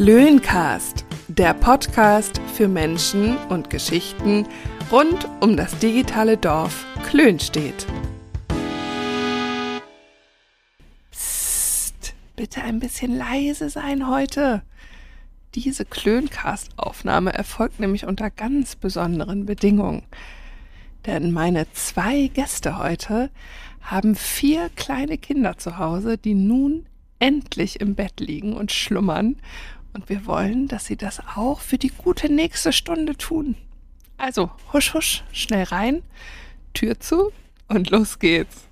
Klöncast, der Podcast für Menschen und Geschichten rund um das digitale Dorf Klönstedt. Psst, bitte ein bisschen leise sein heute. Diese Klöncast-Aufnahme erfolgt nämlich unter ganz besonderen Bedingungen. Denn meine zwei Gäste heute haben vier kleine Kinder zu Hause, die nun endlich im Bett liegen und schlummern. Und wir wollen, dass sie das auch für die gute nächste Stunde tun. Also, husch, husch, schnell rein, Tür zu und los geht's.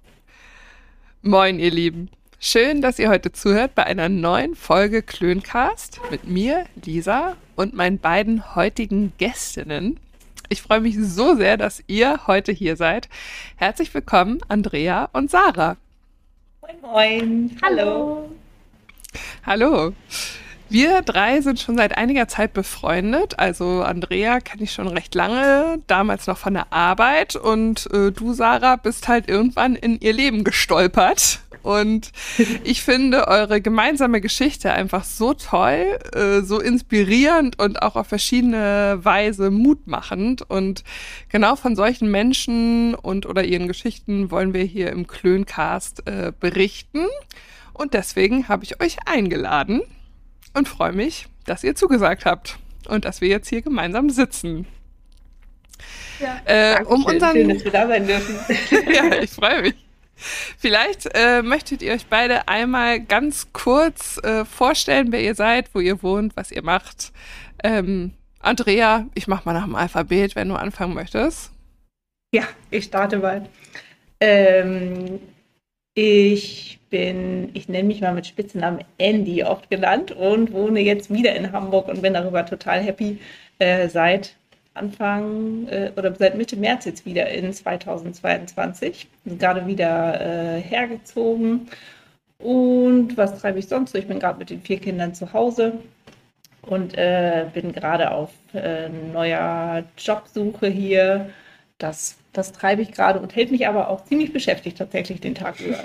Moin, ihr Lieben. Schön, dass ihr heute zuhört bei einer neuen Folge Klöncast mit mir, Lisa, und meinen beiden heutigen Gästinnen. Ich freue mich so sehr, dass ihr heute hier seid. Herzlich willkommen, Andrea und Sarah. Moin, moin. Hallo. Hallo. Wir drei sind schon seit einiger Zeit befreundet. Also Andrea kenne ich schon recht lange, damals noch von der Arbeit. Und äh, du, Sarah, bist halt irgendwann in ihr Leben gestolpert. Und ich finde eure gemeinsame Geschichte einfach so toll, äh, so inspirierend und auch auf verschiedene Weise mutmachend. Und genau von solchen Menschen und oder ihren Geschichten wollen wir hier im Klöncast äh, berichten. Und deswegen habe ich euch eingeladen und freue mich, dass ihr zugesagt habt und dass wir jetzt hier gemeinsam sitzen. Ja, äh, um unseren schön, dass wir da sein dürfen. ja, ich freue mich. Vielleicht äh, möchtet ihr euch beide einmal ganz kurz äh, vorstellen, wer ihr seid, wo ihr wohnt, was ihr macht. Ähm, Andrea, ich mache mal nach dem Alphabet, wenn du anfangen möchtest. Ja, ich starte mal. Ähm, ich bin, ich nenne mich mal mit Spitzennamen Andy oft genannt und wohne jetzt wieder in Hamburg und bin darüber total happy. Äh, seit Anfang äh, oder seit Mitte März jetzt wieder in 2022. Bin gerade wieder äh, hergezogen. Und was treibe ich sonst? Ich bin gerade mit den vier Kindern zu Hause und äh, bin gerade auf äh, neuer Jobsuche hier. Das das treibe ich gerade und hält mich aber auch ziemlich beschäftigt tatsächlich den Tag über.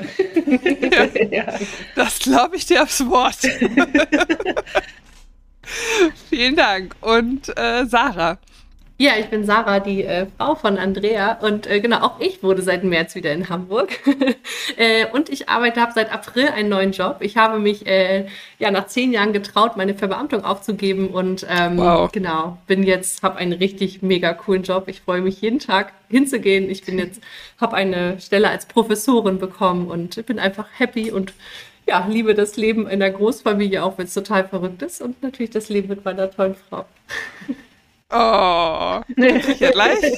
ja, ja. Das glaube ich dir aufs Wort. Vielen Dank. Und äh, Sarah, ja, ich bin Sarah, die äh, Frau von Andrea und äh, genau, auch ich wurde seit März wieder in Hamburg äh, und ich arbeite, habe seit April einen neuen Job. Ich habe mich äh, ja nach zehn Jahren getraut, meine Verbeamtung aufzugeben und ähm, wow. genau, bin jetzt, habe einen richtig mega coolen Job. Ich freue mich jeden Tag hinzugehen. Ich bin jetzt, habe eine Stelle als Professorin bekommen und bin einfach happy und ja, liebe das Leben in der Großfamilie, auch wenn es total verrückt ist und natürlich das Leben mit meiner tollen Frau. Oh, ja gleich.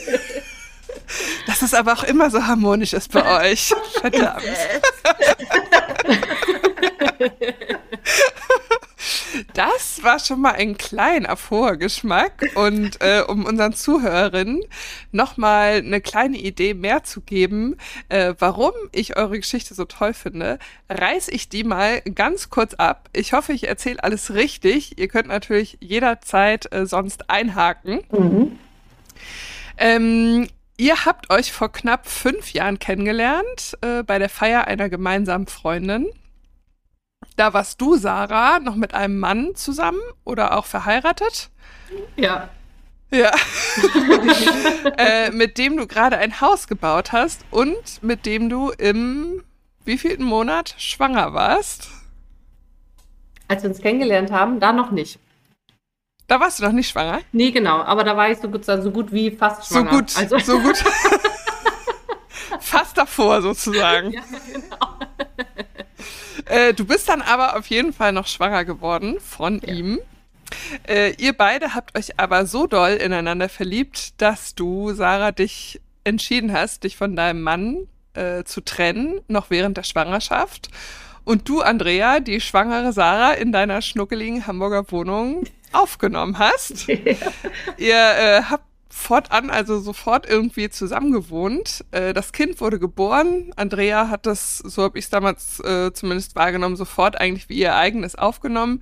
Dass es aber auch immer so harmonisch ist bei euch. Verdammt. Das war schon mal ein kleiner Vorgeschmack und äh, um unseren Zuhörerinnen nochmal eine kleine Idee mehr zu geben, äh, warum ich eure Geschichte so toll finde, reiß ich die mal ganz kurz ab. Ich hoffe, ich erzähle alles richtig. Ihr könnt natürlich jederzeit äh, sonst einhaken. Mhm. Ähm, Ihr habt euch vor knapp fünf Jahren kennengelernt äh, bei der Feier einer gemeinsamen Freundin. Da warst du, Sarah, noch mit einem Mann zusammen oder auch verheiratet? Ja. Ja. äh, mit dem du gerade ein Haus gebaut hast und mit dem du im wievielten Monat schwanger warst? Als wir uns kennengelernt haben, da noch nicht. Da warst du noch nicht schwanger? Nee, genau. Aber da war ich so gut, so gut wie fast schwanger. So gut, also. so gut. fast davor sozusagen. Ja, genau. Äh, du bist dann aber auf jeden Fall noch schwanger geworden von ja. ihm. Äh, ihr beide habt euch aber so doll ineinander verliebt, dass du, Sarah, dich entschieden hast, dich von deinem Mann äh, zu trennen, noch während der Schwangerschaft. Und du, Andrea, die schwangere Sarah in deiner schnuckeligen Hamburger Wohnung aufgenommen hast. Ja. Ihr äh, habt fortan, also sofort irgendwie zusammengewohnt. Äh, das Kind wurde geboren. Andrea hat das, so habe ich es damals äh, zumindest wahrgenommen, sofort eigentlich wie ihr eigenes aufgenommen.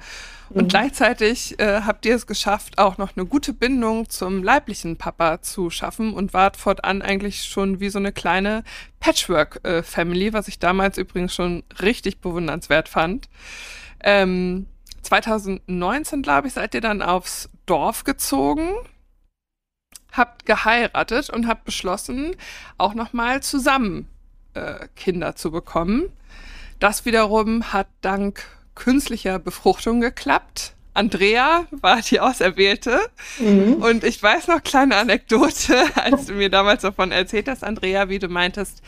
Und mhm. gleichzeitig äh, habt ihr es geschafft, auch noch eine gute Bindung zum leiblichen Papa zu schaffen und wart fortan eigentlich schon wie so eine kleine Patchwork-Family, was ich damals übrigens schon richtig bewundernswert fand. Ähm, 2019, glaube ich, seid ihr dann aufs Dorf gezogen, habt geheiratet und habt beschlossen, auch nochmal zusammen äh, Kinder zu bekommen. Das wiederum hat dank künstlicher Befruchtung geklappt. Andrea war die Auserwählte. Mhm. Und ich weiß noch, kleine Anekdote, als du mir damals davon erzählt hast, Andrea, wie du meintest,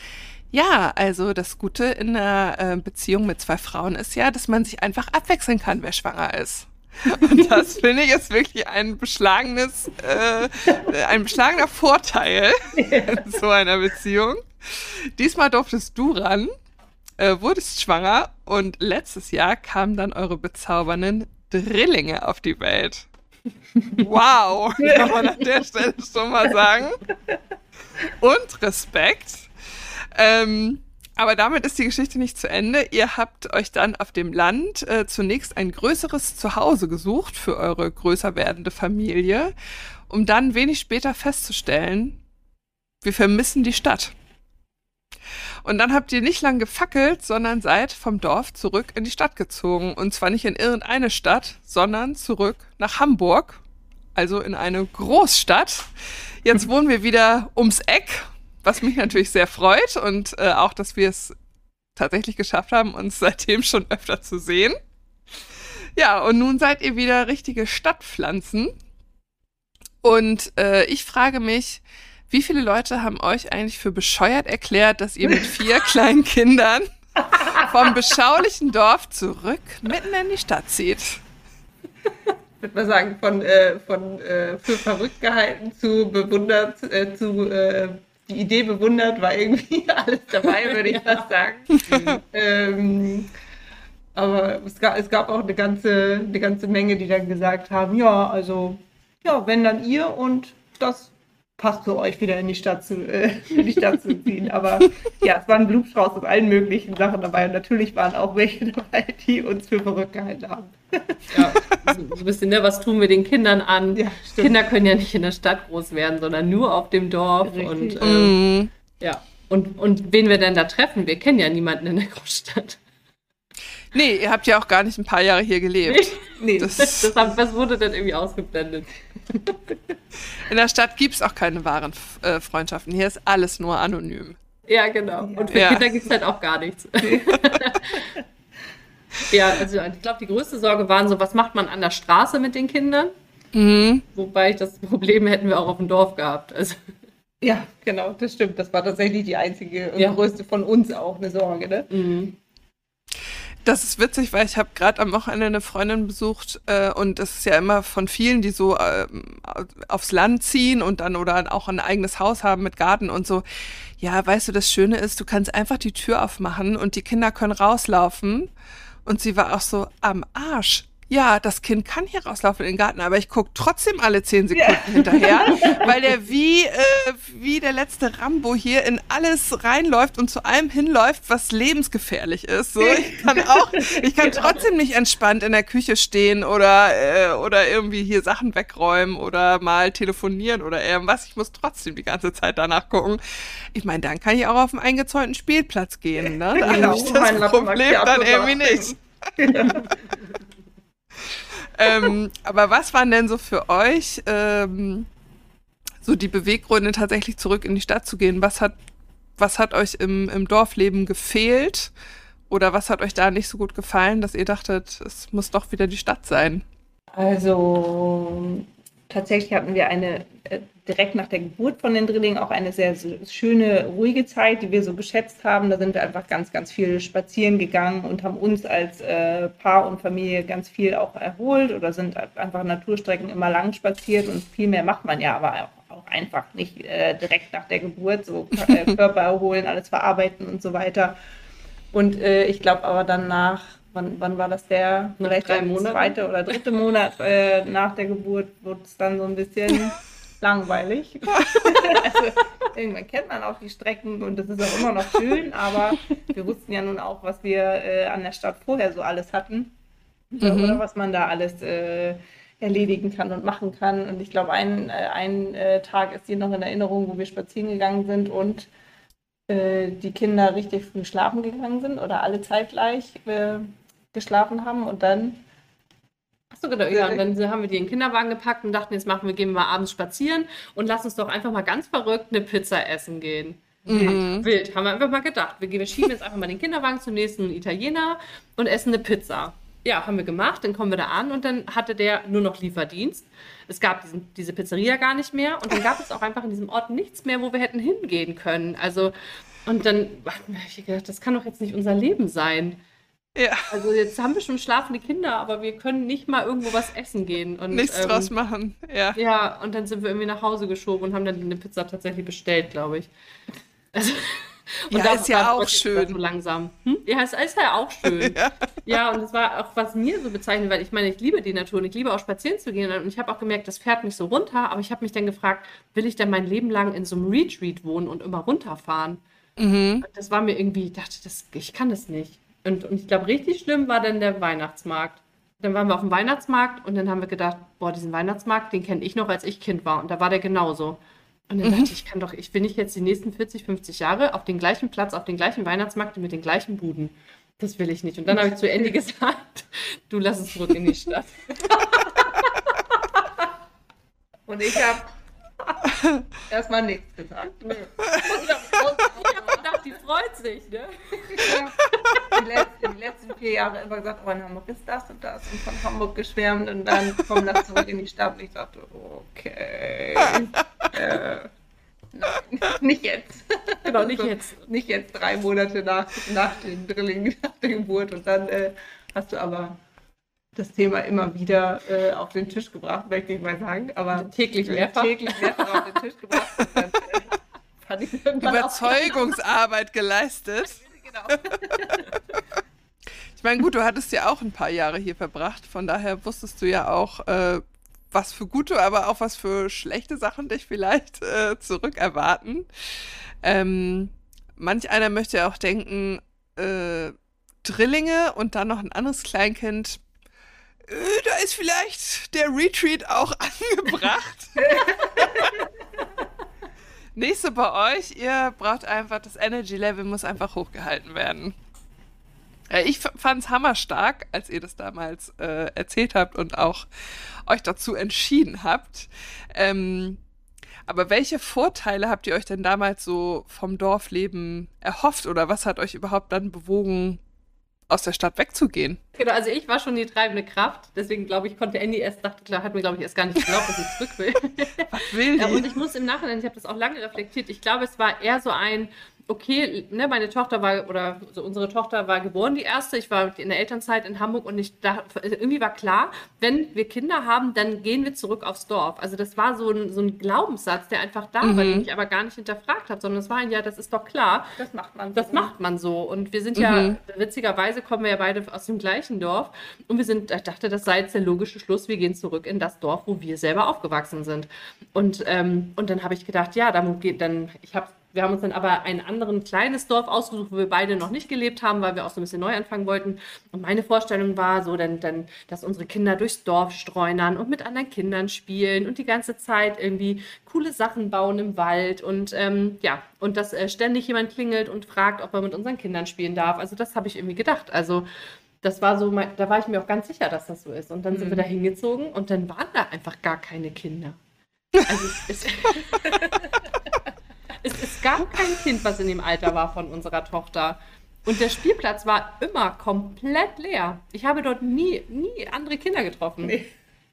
ja, also das Gute in einer äh, Beziehung mit zwei Frauen ist ja, dass man sich einfach abwechseln kann, wer schwanger ist. Und das finde ich ist wirklich ein beschlagenes, äh, ein beschlagener Vorteil in so einer Beziehung. Diesmal durftest du ran, äh, wurdest schwanger und letztes Jahr kamen dann eure bezaubernden Drillinge auf die Welt. Wow, kann man an der Stelle schon mal sagen. Und Respekt. Ähm, aber damit ist die Geschichte nicht zu Ende. Ihr habt euch dann auf dem Land äh, zunächst ein größeres Zuhause gesucht für eure größer werdende Familie, um dann wenig später festzustellen, wir vermissen die Stadt. Und dann habt ihr nicht lang gefackelt, sondern seid vom Dorf zurück in die Stadt gezogen. Und zwar nicht in irgendeine Stadt, sondern zurück nach Hamburg, also in eine Großstadt. Jetzt wohnen wir wieder ums Eck was mich natürlich sehr freut und äh, auch, dass wir es tatsächlich geschafft haben, uns seitdem schon öfter zu sehen. Ja, und nun seid ihr wieder richtige Stadtpflanzen. Und äh, ich frage mich, wie viele Leute haben euch eigentlich für bescheuert erklärt, dass ihr mit vier kleinen Kindern vom beschaulichen Dorf zurück mitten in die Stadt zieht? Ich würde mal sagen, von, äh, von äh, für verrückt gehalten zu bewundert, äh, zu äh, die Idee bewundert, war irgendwie alles dabei, würde ich fast sagen. ähm, aber es gab, es gab auch eine ganze, eine ganze Menge, die dann gesagt haben, ja, also, ja, wenn dann ihr und das passt für euch wieder in die Stadt zu, äh, in die Stadt zu ziehen. Aber ja, es war ein Blumenstrauß aus allen möglichen Sachen dabei. Und natürlich waren auch welche dabei, die uns für verrückt gehalten haben. Ja, so ein bisschen, ne, was tun wir den Kindern an? Ja, Kinder können ja nicht in der Stadt groß werden, sondern nur auf dem Dorf. Richtig. Und äh, mhm. ja. Und, und wen wir denn da treffen? Wir kennen ja niemanden in der Großstadt. Nee, ihr habt ja auch gar nicht ein paar Jahre hier gelebt. Nee, das, das, das wurde dann irgendwie ausgeblendet. In der Stadt gibt es auch keine wahren äh, Freundschaften. Hier ist alles nur anonym. Ja, genau. Und für ja. Kinder gibt es halt auch gar nichts. ja, also ich glaube, die größte Sorge war so, was macht man an der Straße mit den Kindern? Mhm. Wobei ich das Problem hätten wir auch auf dem Dorf gehabt. Also. Ja, genau, das stimmt. Das war tatsächlich die einzige und ja. größte von uns auch eine Sorge. Ne? Mhm. Das ist witzig, weil ich habe gerade am Wochenende eine Freundin besucht äh, und es ist ja immer von vielen, die so äh, aufs Land ziehen und dann oder auch ein eigenes Haus haben mit Garten und so. Ja, weißt du, das Schöne ist, du kannst einfach die Tür aufmachen und die Kinder können rauslaufen. Und sie war auch so am Arsch ja, das Kind kann hier rauslaufen in den Garten, aber ich gucke trotzdem alle zehn Sekunden ja. hinterher, weil der wie, äh, wie der letzte Rambo hier in alles reinläuft und zu allem hinläuft, was lebensgefährlich ist. So, ich kann auch, ich kann genau. trotzdem nicht entspannt in der Küche stehen oder, äh, oder irgendwie hier Sachen wegräumen oder mal telefonieren oder irgendwas. Ich muss trotzdem die ganze Zeit danach gucken. Ich meine, dann kann ich auch auf einen eingezäunten Spielplatz gehen. Ne? Da genau. habe ich das Problem dann irgendwie nicht. ähm, aber was waren denn so für euch ähm, so die Beweggründe, tatsächlich zurück in die Stadt zu gehen? Was hat, was hat euch im, im Dorfleben gefehlt? Oder was hat euch da nicht so gut gefallen, dass ihr dachtet, es muss doch wieder die Stadt sein? Also tatsächlich hatten wir eine äh, direkt nach der Geburt von den Drillingen auch eine sehr schöne, ruhige Zeit, die wir so geschätzt haben. Da sind wir einfach ganz, ganz viel spazieren gegangen und haben uns als äh, Paar und Familie ganz viel auch erholt oder sind einfach Naturstrecken immer lang spaziert und viel mehr macht man ja aber auch, auch einfach nicht äh, direkt nach der Geburt, so äh, Körper erholen, alles verarbeiten und so weiter. Und äh, ich glaube aber dann nach wann, wann war das der? Vielleicht der zweite oder dritte Monat äh, nach der Geburt wurde es dann so ein bisschen langweilig. also, irgendwann kennt man auch die Strecken und das ist auch immer noch schön, aber wir wussten ja nun auch, was wir äh, an der Stadt vorher so alles hatten mhm. oder was man da alles äh, erledigen kann und machen kann. Und ich glaube, ein, äh, ein äh, Tag ist hier noch in Erinnerung, wo wir spazieren gegangen sind und äh, die Kinder richtig früh schlafen gegangen sind oder alle zeitgleich äh, geschlafen haben und dann Achso, genau, ja. Und dann haben wir die in den Kinderwagen gepackt und dachten, jetzt machen wir, gehen wir mal abends spazieren und lass uns doch einfach mal ganz verrückt eine Pizza essen gehen. Mhm. Wild, haben wir einfach mal gedacht. Wir, wir schieben jetzt einfach mal den Kinderwagen zum nächsten Italiener und essen eine Pizza. Ja, haben wir gemacht, dann kommen wir da an und dann hatte der nur noch Lieferdienst. Es gab diesen, diese Pizzeria gar nicht mehr und dann gab es auch einfach in diesem Ort nichts mehr, wo wir hätten hingehen können. Also, und dann habe ich gedacht, das kann doch jetzt nicht unser Leben sein. Ja. Also jetzt haben wir schon schlafende Kinder, aber wir können nicht mal irgendwo was essen gehen. Und, Nichts ähm, draus machen, ja. Ja, und dann sind wir irgendwie nach Hause geschoben und haben dann eine Pizza tatsächlich bestellt, glaube ich. Also, und ja, ist ja auch schön. So langsam. Hm? Ja, es ist ja auch schön. ja. ja, und es war auch, was mir so bezeichnet, weil ich meine, ich liebe die Natur und ich liebe auch spazieren zu gehen. Und ich habe auch gemerkt, das fährt mich so runter, aber ich habe mich dann gefragt, will ich denn mein Leben lang in so einem Retreat wohnen und immer runterfahren? Mhm. Das war mir irgendwie, ich dachte, das, ich kann das nicht. Und, und ich glaube, richtig schlimm war dann der Weihnachtsmarkt. Dann waren wir auf dem Weihnachtsmarkt und dann haben wir gedacht, boah, diesen Weihnachtsmarkt, den kenne ich noch, als ich Kind war. Und da war der genauso. Und dann mhm. dachte ich, ich kann doch, ich will nicht jetzt die nächsten 40, 50 Jahre auf den gleichen Platz, auf den gleichen Weihnachtsmarkt mit den gleichen Buden. Das will ich nicht. Und dann habe ich zu Andy gesagt, du lass es zurück in die Stadt. und ich habe erstmal nichts gesagt. Nee. Die freut sich, ne? Die letzten, die letzten vier Jahre immer gesagt, oh, in Hamburg ist das und das und von Hamburg geschwärmt und dann kommen das zurück in die Stadt und ich dachte, okay. äh, nein, nicht jetzt. Genau, nicht jetzt. Nicht jetzt drei Monate nach, nach dem Drilling, nach der Geburt und dann äh, hast du aber das Thema immer wieder äh, auf den Tisch gebracht, möchte ich mal sagen. Aber täglich mehrfach. Täglich mehrfach auf den Tisch gebracht. Dann, äh, Überzeugungsarbeit geleistet. genau. ich meine, gut, du hattest ja auch ein paar Jahre hier verbracht, von daher wusstest du ja auch, äh, was für gute, aber auch was für schlechte Sachen dich vielleicht äh, zurückerwarten. Ähm, manch einer möchte ja auch denken, äh, Drillinge und dann noch ein anderes Kleinkind, äh, da ist vielleicht der Retreat auch angebracht. Nächste bei euch, ihr braucht einfach, das Energy Level muss einfach hochgehalten werden. Ich fand es hammerstark, als ihr das damals äh, erzählt habt und auch euch dazu entschieden habt. Ähm, aber welche Vorteile habt ihr euch denn damals so vom Dorfleben erhofft oder was hat euch überhaupt dann bewogen, aus der Stadt wegzugehen. Genau, also ich war schon die treibende Kraft, deswegen glaube ich, konnte Andy erst, dachte, klar, hat mir glaube ich erst gar nicht geglaubt, dass ich zurück will. Was will? Ja, und ich muss im Nachhinein, ich habe das auch lange reflektiert, ich glaube, es war eher so ein, okay, ne, meine Tochter war, oder so unsere Tochter war geboren, die erste. Ich war in der Elternzeit in Hamburg und ich da, irgendwie war klar, wenn wir Kinder haben, dann gehen wir zurück aufs Dorf. Also das war so ein, so ein Glaubenssatz, der einfach da mhm. war, den ich aber gar nicht hinterfragt habe, sondern es war ein, ja, das ist doch klar. Das macht man so. Das macht man so. Und wir sind mhm. ja, witzigerweise kommen wir ja beide aus dem gleichen Dorf. Und wir sind, ich dachte, das sei jetzt der logische Schluss, wir gehen zurück in das Dorf, wo wir selber aufgewachsen sind. Und, ähm, und dann habe ich gedacht, ja, dann dann, ich habe wir haben uns dann aber ein anderes kleines Dorf ausgesucht, wo wir beide noch nicht gelebt haben, weil wir auch so ein bisschen neu anfangen wollten. Und meine Vorstellung war so, dann, dann, dass unsere Kinder durchs Dorf streunern und mit anderen Kindern spielen und die ganze Zeit irgendwie coole Sachen bauen im Wald und ähm, ja, und dass äh, ständig jemand klingelt und fragt, ob er mit unseren Kindern spielen darf. Also das habe ich irgendwie gedacht. Also das war so, da war ich mir auch ganz sicher, dass das so ist. Und dann mhm. sind wir mhm. da hingezogen und dann waren da einfach gar keine Kinder. Also es, es Es, es gab kein Kind, was in dem Alter war von unserer Tochter. Und der Spielplatz war immer komplett leer. Ich habe dort nie, nie andere Kinder getroffen. Nee.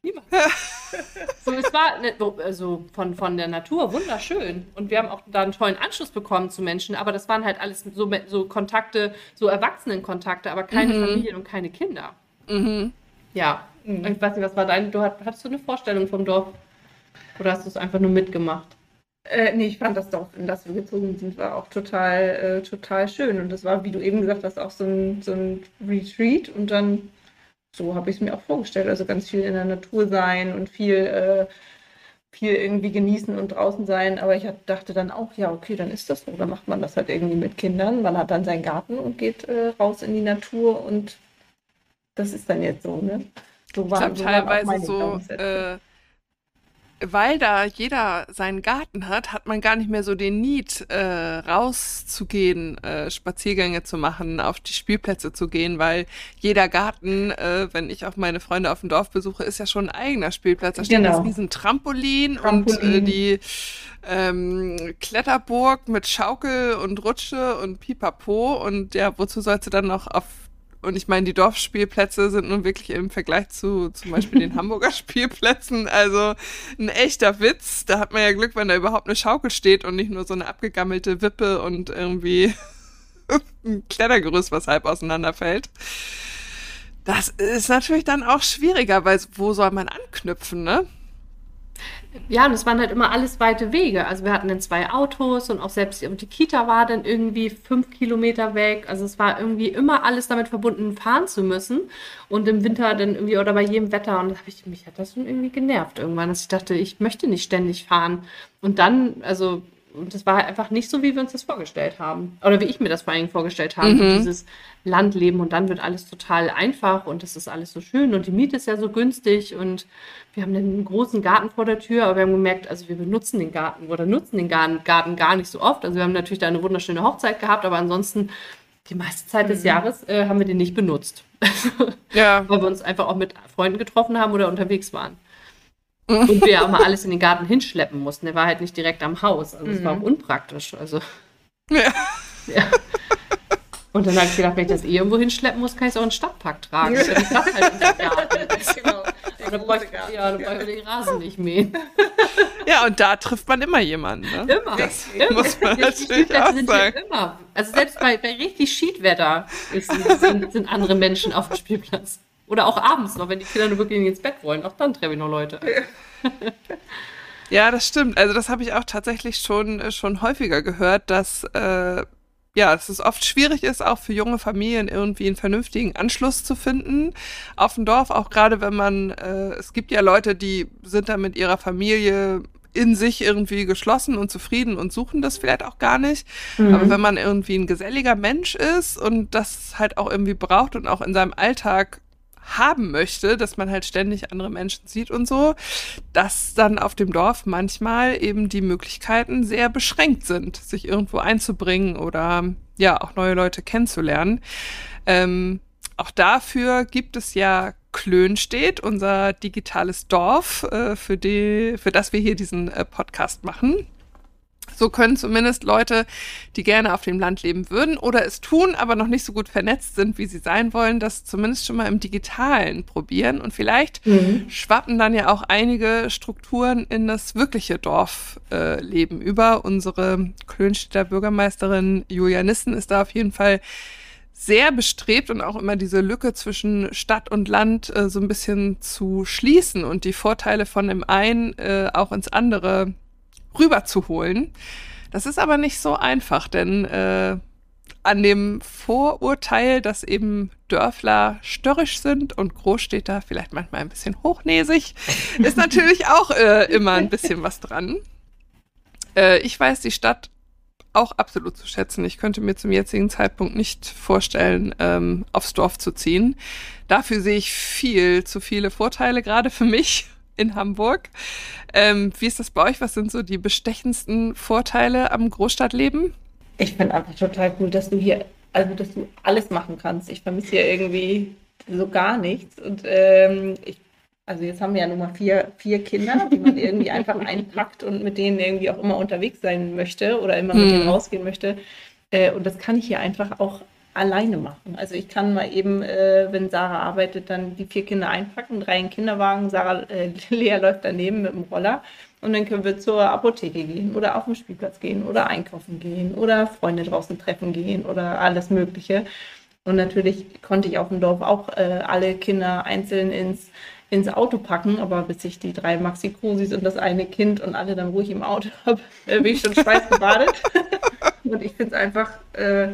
Niemand. so, es war ne, also von, von der Natur wunderschön. Und wir haben auch da einen tollen Anschluss bekommen zu Menschen, aber das waren halt alles so, so Kontakte, so Erwachsenenkontakte, aber keine mhm. Familien und keine Kinder. Mhm. Ja. Mhm. Ich weiß nicht, was war dein. Du hattest du eine Vorstellung vom Dorf? Oder hast du es einfach nur mitgemacht? Äh, nee, ich fand das Dorf, in das wir gezogen sind, war auch total, äh, total schön. Und das war, wie du eben gesagt hast, auch so ein, so ein Retreat. Und dann, so habe ich es mir auch vorgestellt. Also ganz viel in der Natur sein und viel, äh, viel irgendwie genießen und draußen sein. Aber ich dachte dann auch, ja, okay, dann ist das so. Dann macht man das halt irgendwie mit Kindern. Man hat dann seinen Garten und geht äh, raus in die Natur. Und das ist dann jetzt so, ne? So war, ich glaube, so teilweise so weil da jeder seinen Garten hat, hat man gar nicht mehr so den Need, äh, rauszugehen, äh, Spaziergänge zu machen, auf die Spielplätze zu gehen, weil jeder Garten, äh, wenn ich auch meine Freunde auf dem Dorf besuche, ist ja schon ein eigener Spielplatz. Da steht genau. das riesen Trampolin, Trampolin. und äh, die ähm, Kletterburg mit Schaukel und Rutsche und Pipapo und ja, wozu sollst du dann noch auf und ich meine, die Dorfspielplätze sind nun wirklich im Vergleich zu zum Beispiel den Hamburger Spielplätzen also ein echter Witz. Da hat man ja Glück, wenn da überhaupt eine Schaukel steht und nicht nur so eine abgegammelte Wippe und irgendwie ein Klettergerüst, was halb auseinanderfällt. Das ist natürlich dann auch schwieriger, weil wo soll man anknüpfen, ne? Ja, und es waren halt immer alles weite Wege. Also wir hatten dann zwei Autos und auch selbst die Kita war dann irgendwie fünf Kilometer weg. Also es war irgendwie immer alles damit verbunden, fahren zu müssen. Und im Winter dann irgendwie oder bei jedem Wetter. Und da habe ich mich hat das schon irgendwie genervt irgendwann, dass ich dachte, ich möchte nicht ständig fahren. Und dann, also und das war halt einfach nicht so, wie wir uns das vorgestellt haben. Oder wie ich mir das vor allem vorgestellt habe. Mhm. Dieses Landleben und dann wird alles total einfach und das ist alles so schön und die Miete ist ja so günstig und wir haben einen großen Garten vor der Tür, aber wir haben gemerkt, also wir benutzen den Garten oder nutzen den Garten gar nicht so oft. Also wir haben natürlich da eine wunderschöne Hochzeit gehabt, aber ansonsten die meiste Zeit des mhm. Jahres äh, haben wir den nicht benutzt. ja. Weil wir uns einfach auch mit Freunden getroffen haben oder unterwegs waren. Und wir auch mal alles in den Garten hinschleppen mussten. Der war halt nicht direkt am Haus. Also es mhm. war auch unpraktisch. Also. Ja. ja. Und dann habe ich gedacht, wenn ich das eh irgendwo hinschleppen muss, kann ich es auch in den Stadtpark tragen. Ja. Dann das halt unter Garten. genau. Ja, dann brauche ich, ja, dann brauche ich den Rasen nicht mähen. Ja, und da trifft man immer jemanden. Ne? Immer. Das immer. muss man die natürlich auch sagen. Immer. Also selbst bei, bei richtig Schiedwetter sind, sind andere Menschen auf dem Spielplatz. Oder auch abends noch, wenn die Kinder nur wirklich ins Bett wollen. Auch dann treffe ich noch Leute. Ja, das stimmt. Also das habe ich auch tatsächlich schon, äh, schon häufiger gehört, dass äh, ja, dass es oft schwierig ist, auch für junge Familien irgendwie einen vernünftigen Anschluss zu finden auf dem Dorf, auch gerade wenn man, äh, es gibt ja Leute, die sind da mit ihrer Familie in sich irgendwie geschlossen und zufrieden und suchen das vielleicht auch gar nicht. Mhm. Aber wenn man irgendwie ein geselliger Mensch ist und das halt auch irgendwie braucht und auch in seinem Alltag haben möchte, dass man halt ständig andere Menschen sieht und so, dass dann auf dem Dorf manchmal eben die Möglichkeiten sehr beschränkt sind, sich irgendwo einzubringen oder ja, auch neue Leute kennenzulernen. Ähm, auch dafür gibt es ja Klönstedt, unser digitales Dorf, äh, für, die, für das wir hier diesen äh, Podcast machen. So können zumindest Leute, die gerne auf dem Land leben würden oder es tun, aber noch nicht so gut vernetzt sind, wie sie sein wollen, das zumindest schon mal im Digitalen probieren. Und vielleicht mhm. schwappen dann ja auch einige Strukturen in das wirkliche Dorfleben äh, über. Unsere Klönstädter Bürgermeisterin Julia Nissen ist da auf jeden Fall sehr bestrebt und auch immer diese Lücke zwischen Stadt und Land äh, so ein bisschen zu schließen und die Vorteile von dem einen äh, auch ins andere rüberzuholen. Das ist aber nicht so einfach, denn äh, an dem Vorurteil, dass eben Dörfler störrisch sind und Großstädter vielleicht manchmal ein bisschen hochnäsig, ist natürlich auch äh, immer ein bisschen was dran. Äh, ich weiß die Stadt auch absolut zu schätzen. Ich könnte mir zum jetzigen Zeitpunkt nicht vorstellen, ähm, aufs Dorf zu ziehen. Dafür sehe ich viel zu viele Vorteile, gerade für mich in Hamburg. Ähm, wie ist das bei euch? Was sind so die bestechendsten Vorteile am Großstadtleben? Ich finde einfach total cool, dass du hier, also dass du alles machen kannst. Ich vermisse hier irgendwie so gar nichts. Und ähm, ich, also jetzt haben wir ja nur mal vier, vier Kinder, die man irgendwie einfach einpackt und mit denen irgendwie auch immer unterwegs sein möchte oder immer mit denen hm. rausgehen möchte. Äh, und das kann ich hier einfach auch alleine machen. Also ich kann mal eben, äh, wenn Sarah arbeitet, dann die vier Kinder einpacken, drei in Kinderwagen, Sarah, äh, Lea läuft daneben mit dem Roller und dann können wir zur Apotheke gehen oder auf den Spielplatz gehen oder einkaufen gehen oder Freunde draußen treffen gehen oder alles Mögliche. Und natürlich konnte ich auf dem Dorf auch äh, alle Kinder einzeln ins, ins Auto packen, aber bis ich die drei Maxi-Krusis und das eine Kind und alle dann ruhig im Auto habe, äh, bin ich schon schweißgebadet. und ich finde es einfach äh,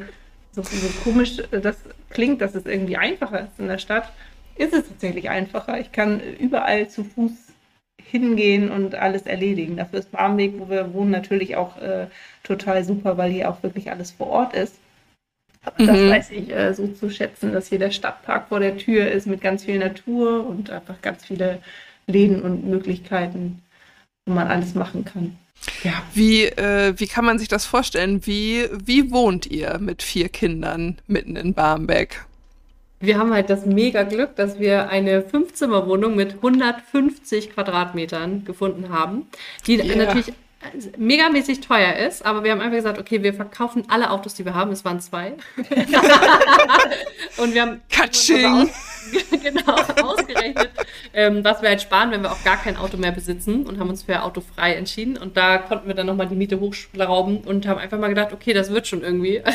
so, so komisch äh, das klingt, dass es irgendwie einfacher ist in der Stadt, ist es tatsächlich einfacher. Ich kann überall zu Fuß hingehen und alles erledigen. Dafür ist Barmbek, wo wir wohnen, natürlich auch äh, total super, weil hier auch wirklich alles vor Ort ist. Aber mhm. das weiß ich äh, so zu schätzen, dass hier der Stadtpark vor der Tür ist mit ganz viel Natur und einfach ganz viele Läden und Möglichkeiten. wo man alles machen kann. Ja. Wie, äh, wie kann man sich das vorstellen? Wie, wie wohnt ihr mit vier Kindern mitten in Barmbek? Wir haben halt das mega Glück, dass wir eine Fünfzimmerwohnung mit 150 Quadratmetern gefunden haben, die yeah. natürlich megamäßig teuer ist, aber wir haben einfach gesagt, okay, wir verkaufen alle Autos, die wir haben. Es waren zwei. und wir haben Katsching. genau ausgerechnet, ähm, was wir halt sparen, wenn wir auch gar kein Auto mehr besitzen und haben uns für autofrei entschieden. Und da konnten wir dann nochmal die Miete hochschrauben und haben einfach mal gedacht, okay, das wird schon irgendwie.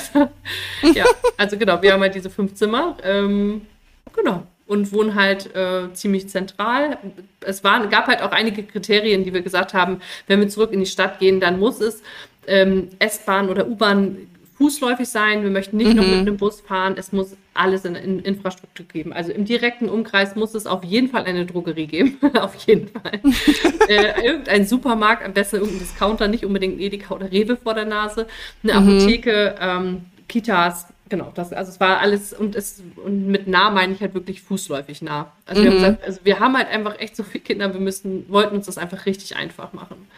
Also, ja, also genau, wir haben halt diese fünf Zimmer. Ähm, genau und wohnen halt äh, ziemlich zentral. Es waren, gab halt auch einige Kriterien, die wir gesagt haben, wenn wir zurück in die Stadt gehen, dann muss es ähm, S-Bahn oder U-Bahn fußläufig sein. Wir möchten nicht mhm. noch mit einem Bus fahren. Es muss alles in, in, Infrastruktur geben. Also im direkten Umkreis muss es auf jeden Fall eine Drogerie geben. auf jeden Fall. äh, irgendein Supermarkt, am besten irgendein Discounter, nicht unbedingt Edeka oder Rewe vor der Nase. Eine mhm. Apotheke, ähm, Kitas, Genau, das, also es war alles und es und mit nah meine ich halt wirklich fußläufig nah. Also, mhm. wir, haben mhm. gesagt, also wir haben halt einfach echt so viele Kinder, wir müssten, wollten uns das einfach richtig einfach machen.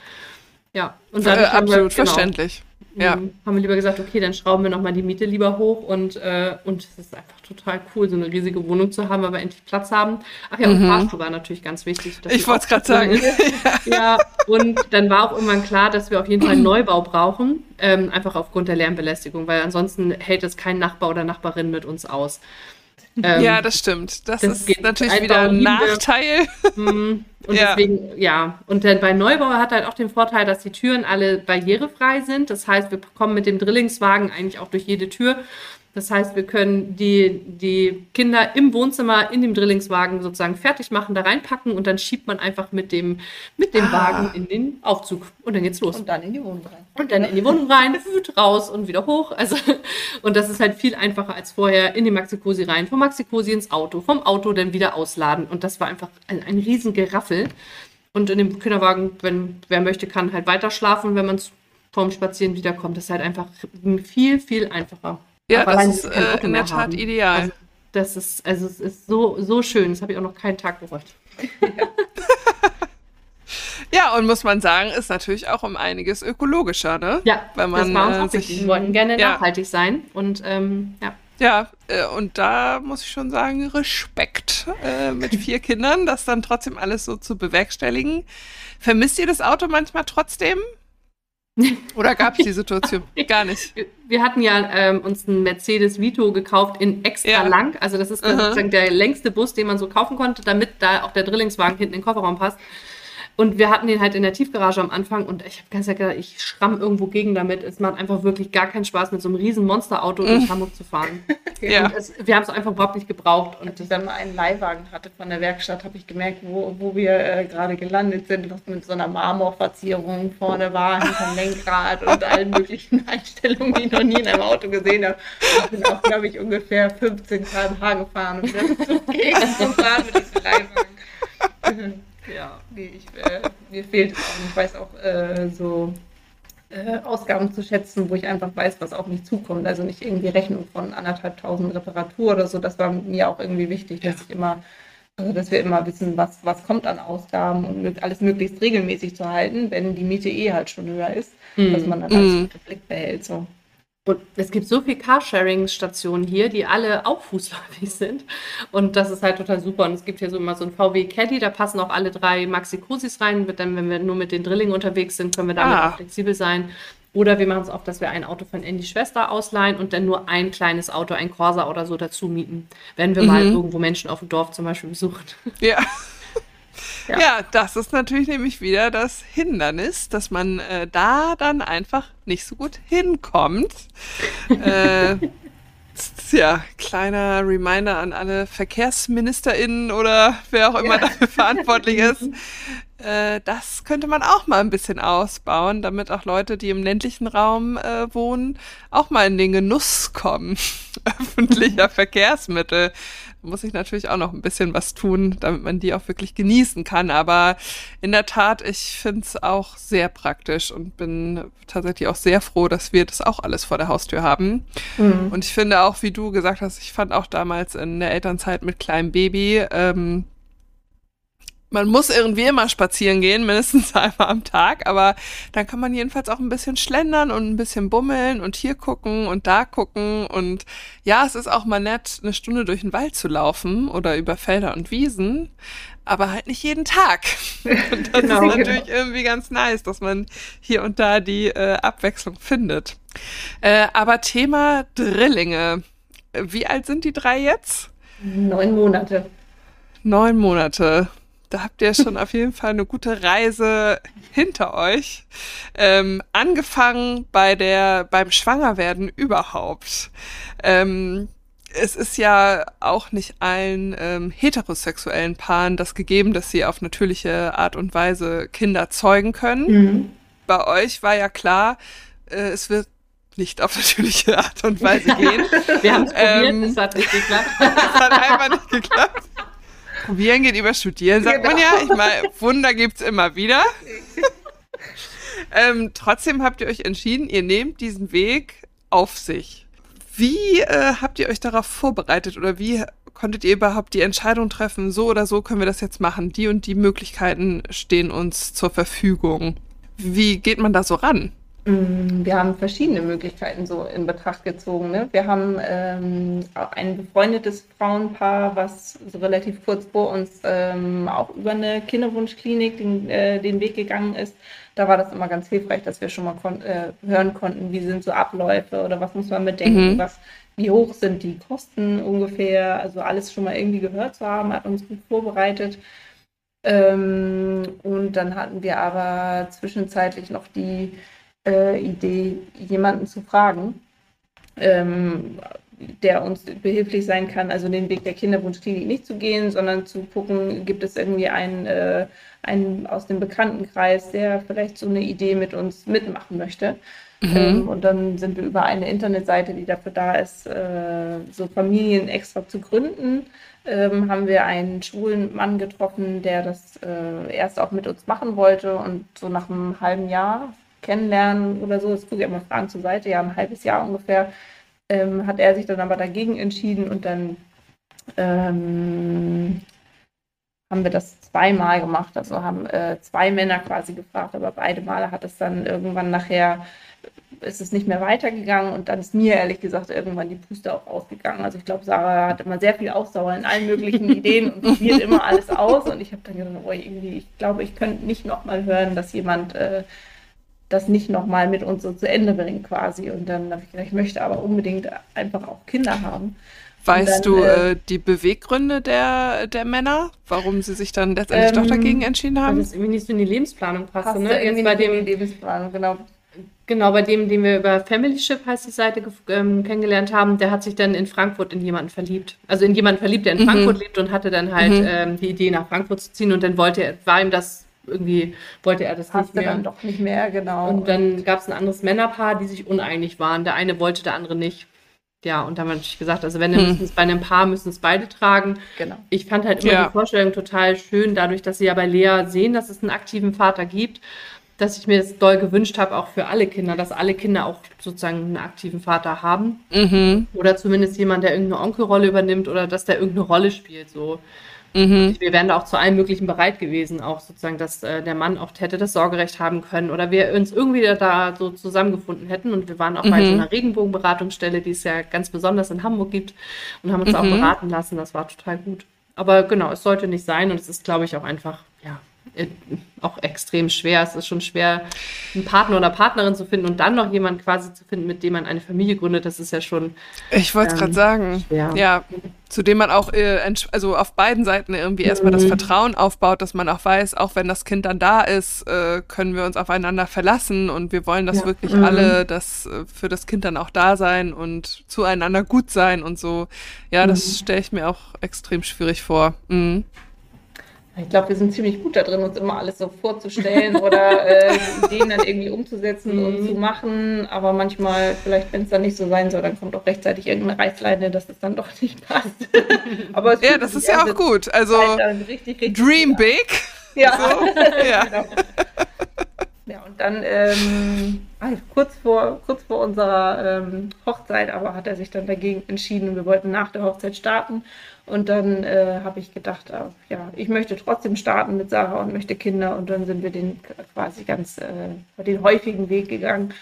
Ja, und dann äh, absolut wir, genau, verständlich. Ja. Ähm, haben wir lieber gesagt, okay, dann schrauben wir nochmal die Miete lieber hoch und, äh, und es ist einfach total cool, so eine riesige Wohnung zu haben, weil wir endlich Platz haben. Ach ja, und mhm. Fahrstuhl war natürlich ganz wichtig. Ich wollte es gerade sagen. ja, und dann war auch irgendwann klar, dass wir auf jeden Fall einen Neubau brauchen, ähm, einfach aufgrund der Lärmbelästigung, weil ansonsten hält es kein Nachbar oder Nachbarin mit uns aus. Ähm, ja, das stimmt. Das, das ist natürlich wieder ein Nachteil. Mhm. Und ja. deswegen, ja. Und dann bei Neubau hat halt auch den Vorteil, dass die Türen alle barrierefrei sind. Das heißt, wir kommen mit dem Drillingswagen eigentlich auch durch jede Tür das heißt, wir können die, die Kinder im Wohnzimmer in dem Drillingswagen sozusagen fertig machen, da reinpacken und dann schiebt man einfach mit dem, mit dem ah. Wagen in den Aufzug und dann geht's los. Und dann in die Wohnung rein. Und dann in die Wohnung rein, raus und wieder hoch. Also, und das ist halt viel einfacher als vorher in die Maxi-Cosi rein, vom Maxi-Cosi ins Auto, vom Auto dann wieder ausladen. Und das war einfach ein, ein riesen Geraffel. Und in dem Kinderwagen, wenn wer möchte, kann halt weiter schlafen, wenn man vorm Spazieren wiederkommt. Das ist halt einfach viel, viel einfacher. Ja, das ist äh, in der Tat haben. ideal. Also, das ist, also es ist so, so schön. Das habe ich auch noch keinen Tag bereut. Ja. ja, und muss man sagen, ist natürlich auch um einiges ökologischer, ne? Ja, Weil man, das war uns auch äh, wichtig. Wir wollten gerne ja. nachhaltig sein und ähm, ja. Ja, äh, und da muss ich schon sagen, Respekt äh, mit vier Kindern, das dann trotzdem alles so zu bewerkstelligen. Vermisst ihr das Auto manchmal trotzdem? Oder gab es die Situation? Gar nicht. Wir hatten ja ähm, uns einen Mercedes Vito gekauft in extra ja. lang. Also das ist sozusagen der längste Bus, den man so kaufen konnte, damit da auch der Drillingswagen hinten in den Kofferraum passt. Und wir hatten den halt in der Tiefgarage am Anfang und ich habe ganz gedacht, ich schramm irgendwo gegen damit. Es macht einfach wirklich gar keinen Spaß, mit so einem riesen Monsterauto mm. durch Hamburg zu fahren. ja. Es, wir haben es einfach überhaupt nicht gebraucht. Und Als ich dann mal einen Leihwagen hatte von der Werkstatt, habe ich gemerkt, wo, wo wir äh, gerade gelandet sind, was mit so einer Marmorverzierung vorne war, hinterm Lenkrad und allen möglichen Einstellungen, die ich noch nie in einem Auto gesehen habe. Ich bin auch, glaube ich, ungefähr 15 km/h gefahren und bin so gegen fahren mit diesem Leihwagen. Ja, nee, ich, äh, mir fehlt es auch. Ich weiß auch äh, so äh, Ausgaben zu schätzen, wo ich einfach weiß, was auf mich zukommt. Also nicht irgendwie Rechnung von anderthalbtausend Reparatur oder so. Das war mir auch irgendwie wichtig, dass ich immer, also dass wir immer wissen, was, was kommt an Ausgaben und alles möglichst regelmäßig zu halten, wenn die Miete eh halt schon höher ist, mhm. dass man dann alles mhm. im Blick behält. So. Und es gibt so viele Carsharing-Stationen hier, die alle auch fußläufig sind. Und das ist halt total super. Und es gibt hier so immer so ein VW Caddy, da passen auch alle drei Maxi-Cosis rein. Dann, wenn wir nur mit den Drillingen unterwegs sind, können wir damit ah. auch flexibel sein. Oder wir machen es oft, dass wir ein Auto von Andys Schwester ausleihen und dann nur ein kleines Auto, ein Corsa oder so dazu mieten, wenn wir mhm. mal irgendwo Menschen auf dem Dorf zum Beispiel besuchen. Ja. Ja. ja. das ist natürlich nämlich wieder das Hindernis, dass man äh, da dann einfach nicht so gut hinkommt. äh, ja, kleiner Reminder an alle VerkehrsministerInnen oder wer auch immer ja. dafür verantwortlich ist. Äh, das könnte man auch mal ein bisschen ausbauen, damit auch Leute, die im ländlichen Raum äh, wohnen, auch mal in den Genuss kommen öffentlicher Verkehrsmittel muss ich natürlich auch noch ein bisschen was tun, damit man die auch wirklich genießen kann. Aber in der Tat, ich finde es auch sehr praktisch und bin tatsächlich auch sehr froh, dass wir das auch alles vor der Haustür haben. Mhm. Und ich finde auch, wie du gesagt hast, ich fand auch damals in der Elternzeit mit kleinem Baby, ähm, man muss irgendwie immer spazieren gehen, mindestens einmal am Tag, aber dann kann man jedenfalls auch ein bisschen schlendern und ein bisschen bummeln und hier gucken und da gucken und ja, es ist auch mal nett, eine Stunde durch den Wald zu laufen oder über Felder und Wiesen, aber halt nicht jeden Tag. Und das genau, ist natürlich genau. irgendwie ganz nice, dass man hier und da die äh, Abwechslung findet. Äh, aber Thema Drillinge. Wie alt sind die drei jetzt? Neun Monate. Neun Monate da habt ihr schon auf jeden Fall eine gute Reise hinter euch. Ähm, angefangen bei der, beim Schwangerwerden überhaupt. Ähm, es ist ja auch nicht allen ähm, heterosexuellen Paaren das gegeben, dass sie auf natürliche Art und Weise Kinder zeugen können. Mhm. Bei euch war ja klar, äh, es wird nicht auf natürliche Art und Weise gehen. Wir haben es probiert, ähm, es hat nicht geklappt. es hat einfach nicht geklappt. Probieren geht über Studieren, sagt genau. man ja. Ich meine, Wunder gibt es immer wieder. ähm, trotzdem habt ihr euch entschieden, ihr nehmt diesen Weg auf sich. Wie äh, habt ihr euch darauf vorbereitet oder wie konntet ihr überhaupt die Entscheidung treffen, so oder so können wir das jetzt machen? Die und die Möglichkeiten stehen uns zur Verfügung. Wie geht man da so ran? Mm, wir haben verschiedene Möglichkeiten so in Betracht gezogen. Ne? Wir haben ähm, ein befreundetes Frauenpaar, was so relativ kurz vor uns ähm, auch über eine Kinderwunschklinik den, äh, den Weg gegangen ist. Da war das immer ganz hilfreich, dass wir schon mal kon äh, hören konnten, wie sind so Abläufe oder was muss man bedenken, mhm. was, wie hoch sind die Kosten ungefähr. Also alles schon mal irgendwie gehört zu haben, hat uns gut vorbereitet. Ähm, und dann hatten wir aber zwischenzeitlich noch die äh, Idee, jemanden zu fragen, ähm, der uns behilflich sein kann, also den Weg der Kinderwunschklinik nicht zu gehen, sondern zu gucken, gibt es irgendwie einen, äh, einen aus dem Bekanntenkreis, der vielleicht so eine Idee mit uns mitmachen möchte. Mhm. Ähm, und dann sind wir über eine Internetseite, die dafür da ist, äh, so Familien extra zu gründen, ähm, haben wir einen schwulen Mann getroffen, der das äh, erst auch mit uns machen wollte und so nach einem halben Jahr, kennenlernen oder so, das gucke ich immer Fragen zur Seite, ja, ein halbes Jahr ungefähr, ähm, hat er sich dann aber dagegen entschieden und dann ähm, haben wir das zweimal gemacht. Also haben äh, zwei Männer quasi gefragt, aber beide Male hat es dann irgendwann nachher, ist es nicht mehr weitergegangen und dann ist mir ehrlich gesagt irgendwann die Puste auch ausgegangen. Also ich glaube, Sarah hat immer sehr viel Ausdauer in allen möglichen Ideen und probiert immer alles aus und ich habe dann gedacht, oh, irgendwie, ich glaube, ich könnte nicht nochmal hören, dass jemand äh, das nicht nochmal mit uns so zu Ende bringen quasi. Und dann habe ich gedacht, ich möchte aber unbedingt einfach auch Kinder haben. Weißt dann, du äh, äh, die Beweggründe der, der Männer, warum sie sich dann letztendlich ähm, doch dagegen entschieden haben? Weil das irgendwie nicht so in die Lebensplanung passt. Passte ne? Irgendwie bei dem in die Lebensplanung, genau. Genau, bei dem, den wir über Family Ship heißt die Seite ähm, kennengelernt haben, der hat sich dann in Frankfurt in jemanden verliebt. Also in jemanden verliebt, der in mhm. Frankfurt lebt und hatte dann halt mhm. ähm, die Idee, nach Frankfurt zu ziehen und dann wollte er, war ihm das irgendwie wollte er das Passte nicht mehr. dann doch nicht mehr, genau. Und dann gab es ein anderes Männerpaar, die sich uneinig waren. Der eine wollte, der andere nicht. Ja, und da haben wir natürlich gesagt, also wenn, dann hm. es bei einem Paar, müssen es beide tragen. Genau. Ich fand halt immer ja. die Vorstellung total schön, dadurch, dass sie ja bei Lea sehen, dass es einen aktiven Vater gibt, dass ich mir das doll gewünscht habe, auch für alle Kinder, dass alle Kinder auch sozusagen einen aktiven Vater haben. Mhm. Oder zumindest jemand, der irgendeine Onkelrolle übernimmt oder dass der irgendeine Rolle spielt. So. Mhm. Wir wären da auch zu allem Möglichen bereit gewesen, auch sozusagen, dass äh, der Mann auch hätte das Sorgerecht haben können oder wir uns irgendwie da so zusammengefunden hätten. Und wir waren auch mhm. bei so einer Regenbogenberatungsstelle, die es ja ganz besonders in Hamburg gibt und haben uns mhm. auch beraten lassen. Das war total gut. Aber genau, es sollte nicht sein und es ist, glaube ich, auch einfach, ja, auch extrem schwer. Es ist schon schwer, einen Partner oder Partnerin zu finden und dann noch jemanden quasi zu finden, mit dem man eine Familie gründet. Das ist ja schon. Ich wollte es ähm, gerade sagen. Schwer. Ja, zu dem man auch, äh, also auf beiden Seiten irgendwie erstmal das mhm. Vertrauen aufbaut, dass man auch weiß, auch wenn das Kind dann da ist, äh, können wir uns aufeinander verlassen und wir wollen das ja. wirklich mhm. alle, das äh, für das Kind dann auch da sein und zueinander gut sein und so. Ja, das mhm. stelle ich mir auch extrem schwierig vor. Mhm. Ich glaube, wir sind ziemlich gut da drin, uns immer alles so vorzustellen oder äh, Ideen dann irgendwie umzusetzen mhm. und zu machen. Aber manchmal, vielleicht, wenn es dann nicht so sein soll, dann kommt auch rechtzeitig irgendeine Reißleine, dass es dann doch nicht passt. Aber ja, das ist ja auch gut. Also richtig, richtig Dream big. Ja. So, ja. genau. Ja, und dann ähm, also kurz, vor, kurz vor unserer ähm, Hochzeit, aber hat er sich dann dagegen entschieden und wir wollten nach der Hochzeit starten. Und dann äh, habe ich gedacht, äh, ja, ich möchte trotzdem starten mit Sarah und möchte Kinder. Und dann sind wir den quasi ganz äh, den häufigen Weg gegangen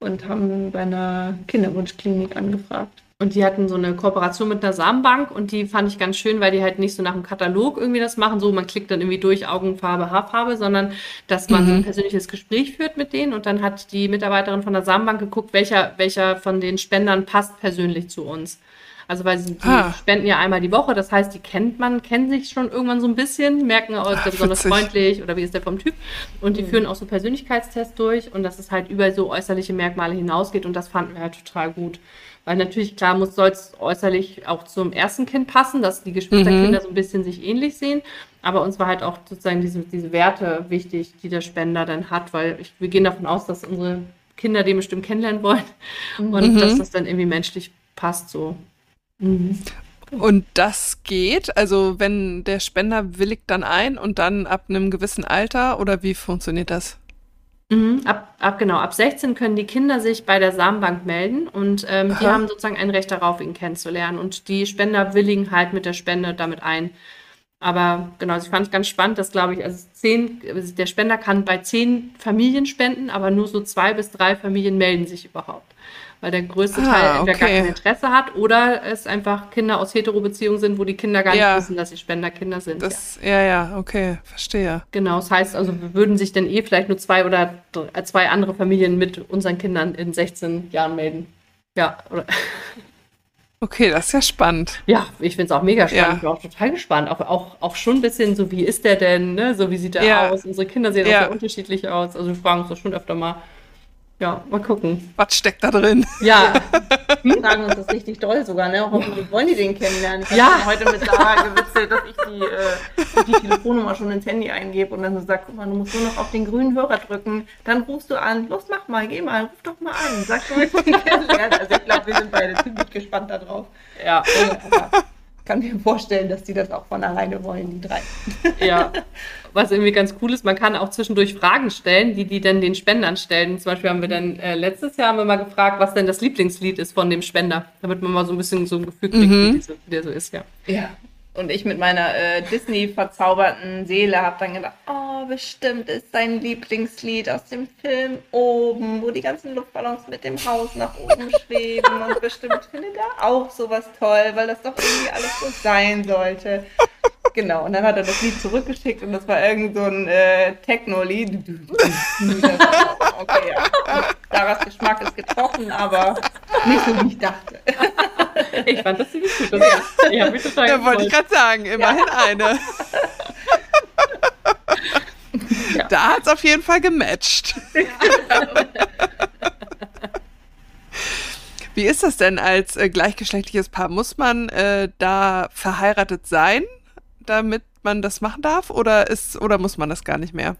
und haben bei einer Kinderwunschklinik angefragt. Und die hatten so eine Kooperation mit einer Samenbank und die fand ich ganz schön, weil die halt nicht so nach dem Katalog irgendwie das machen, so man klickt dann irgendwie durch Augenfarbe, Haarfarbe, sondern dass man mhm. so ein mhm. persönliches Gespräch führt mit denen und dann hat die Mitarbeiterin von der Samenbank geguckt, welcher, welcher von den Spendern passt persönlich zu uns. Also weil sie ah. spenden ja einmal die Woche, das heißt, die kennt man, kennen sich schon irgendwann so ein bisschen, merken, oh, ist der besonders freundlich oder wie ist der vom Typ. Und die mhm. führen auch so Persönlichkeitstests durch und dass es halt über so äußerliche Merkmale hinausgeht und das fanden wir halt total gut. Weil natürlich, klar, muss soll es äußerlich auch zum ersten Kind passen, dass die Geschwisterkinder mhm. so ein bisschen sich ähnlich sehen. Aber uns war halt auch sozusagen diese, diese Werte wichtig, die der Spender dann hat, weil ich, wir gehen davon aus, dass unsere Kinder den bestimmt kennenlernen wollen mhm. und dass mhm. das dann irgendwie menschlich passt so. Mhm. Und das geht, also wenn der Spender willigt dann ein und dann ab einem gewissen Alter oder wie funktioniert das? Mhm, ab, ab, genau, ab 16 können die Kinder sich bei der Samenbank melden und ähm, die haben sozusagen ein Recht darauf, ihn kennenzulernen. Und die Spender willigen halt mit der Spende damit ein. Aber genau, also ich fand es ganz spannend, dass, glaube ich, also zehn, also der Spender kann bei zehn Familien spenden, aber nur so zwei bis drei Familien melden sich überhaupt weil der größte ah, Teil entweder okay. gar kein Interesse hat oder es einfach Kinder aus Hetero-Beziehungen sind, wo die Kinder gar ja. nicht wissen, dass sie Spenderkinder sind. Das, ja. ja, ja, okay, verstehe. Genau, das heißt also, wir würden sich dann eh vielleicht nur zwei oder zwei andere Familien mit unseren Kindern in 16 Jahren melden. Ja, oder. Okay, das ist ja spannend. Ja, ich finde es auch mega spannend. Ja. Ich bin auch total gespannt. Auch, auch, auch schon ein bisschen so, wie ist der denn? Ne? So, wie sieht der ja. aus? Unsere Kinder sehen ja. auch sehr unterschiedlich aus. Also, wir fragen uns das schon öfter mal. Ja, mal gucken. Was steckt da drin? Ja, wir fragen uns das richtig toll sogar, ne? Hoffentlich wollen die den kennenlernen. Ich ja. habe heute mit Sarah gewitzelt, dass ich die, äh, die Telefonnummer schon ins Handy eingebe und dann so sagt, guck mal, du musst nur noch auf den grünen Hörer drücken, dann rufst du an, los, mach mal, geh mal, ruf doch mal an, sag du willst ihn kennenlernen. Also ich glaube, wir sind beide ziemlich gespannt darauf. Ja. ja kann mir vorstellen, dass die das auch von alleine wollen, die drei. Ja, was irgendwie ganz cool ist, man kann auch zwischendurch Fragen stellen, die die dann den Spendern stellen. Zum Beispiel haben wir dann äh, letztes Jahr haben wir mal gefragt, was denn das Lieblingslied ist von dem Spender, damit man mal so ein bisschen so ein Gefühl kriegt, mhm. wie, wie der so ist, ja. Ja, und ich mit meiner äh, Disney-verzauberten Seele habe dann gedacht, oh, bestimmt ist sein Lieblingslied aus dem Film oben, wo die ganzen Luftballons mit dem Haus nach oben schweben. Und bestimmt findet er auch sowas toll, weil das doch irgendwie alles so sein sollte. Genau, und dann hat er das Lied zurückgeschickt und das war irgend so ein äh, Techno-Lied. okay, ja. Sarahs Geschmack ist getroffen, aber nicht so, wie ich dachte. Ich fand das ziemlich gut. Das ja. Ich habe mich total Ja, wollte ich gerade sagen, immerhin ja. eine. Ja. Da hat es auf jeden Fall gematcht. Wie ist das denn als äh, gleichgeschlechtliches Paar? Muss man äh, da verheiratet sein, damit man das machen darf? Oder, ist, oder muss man das gar nicht mehr?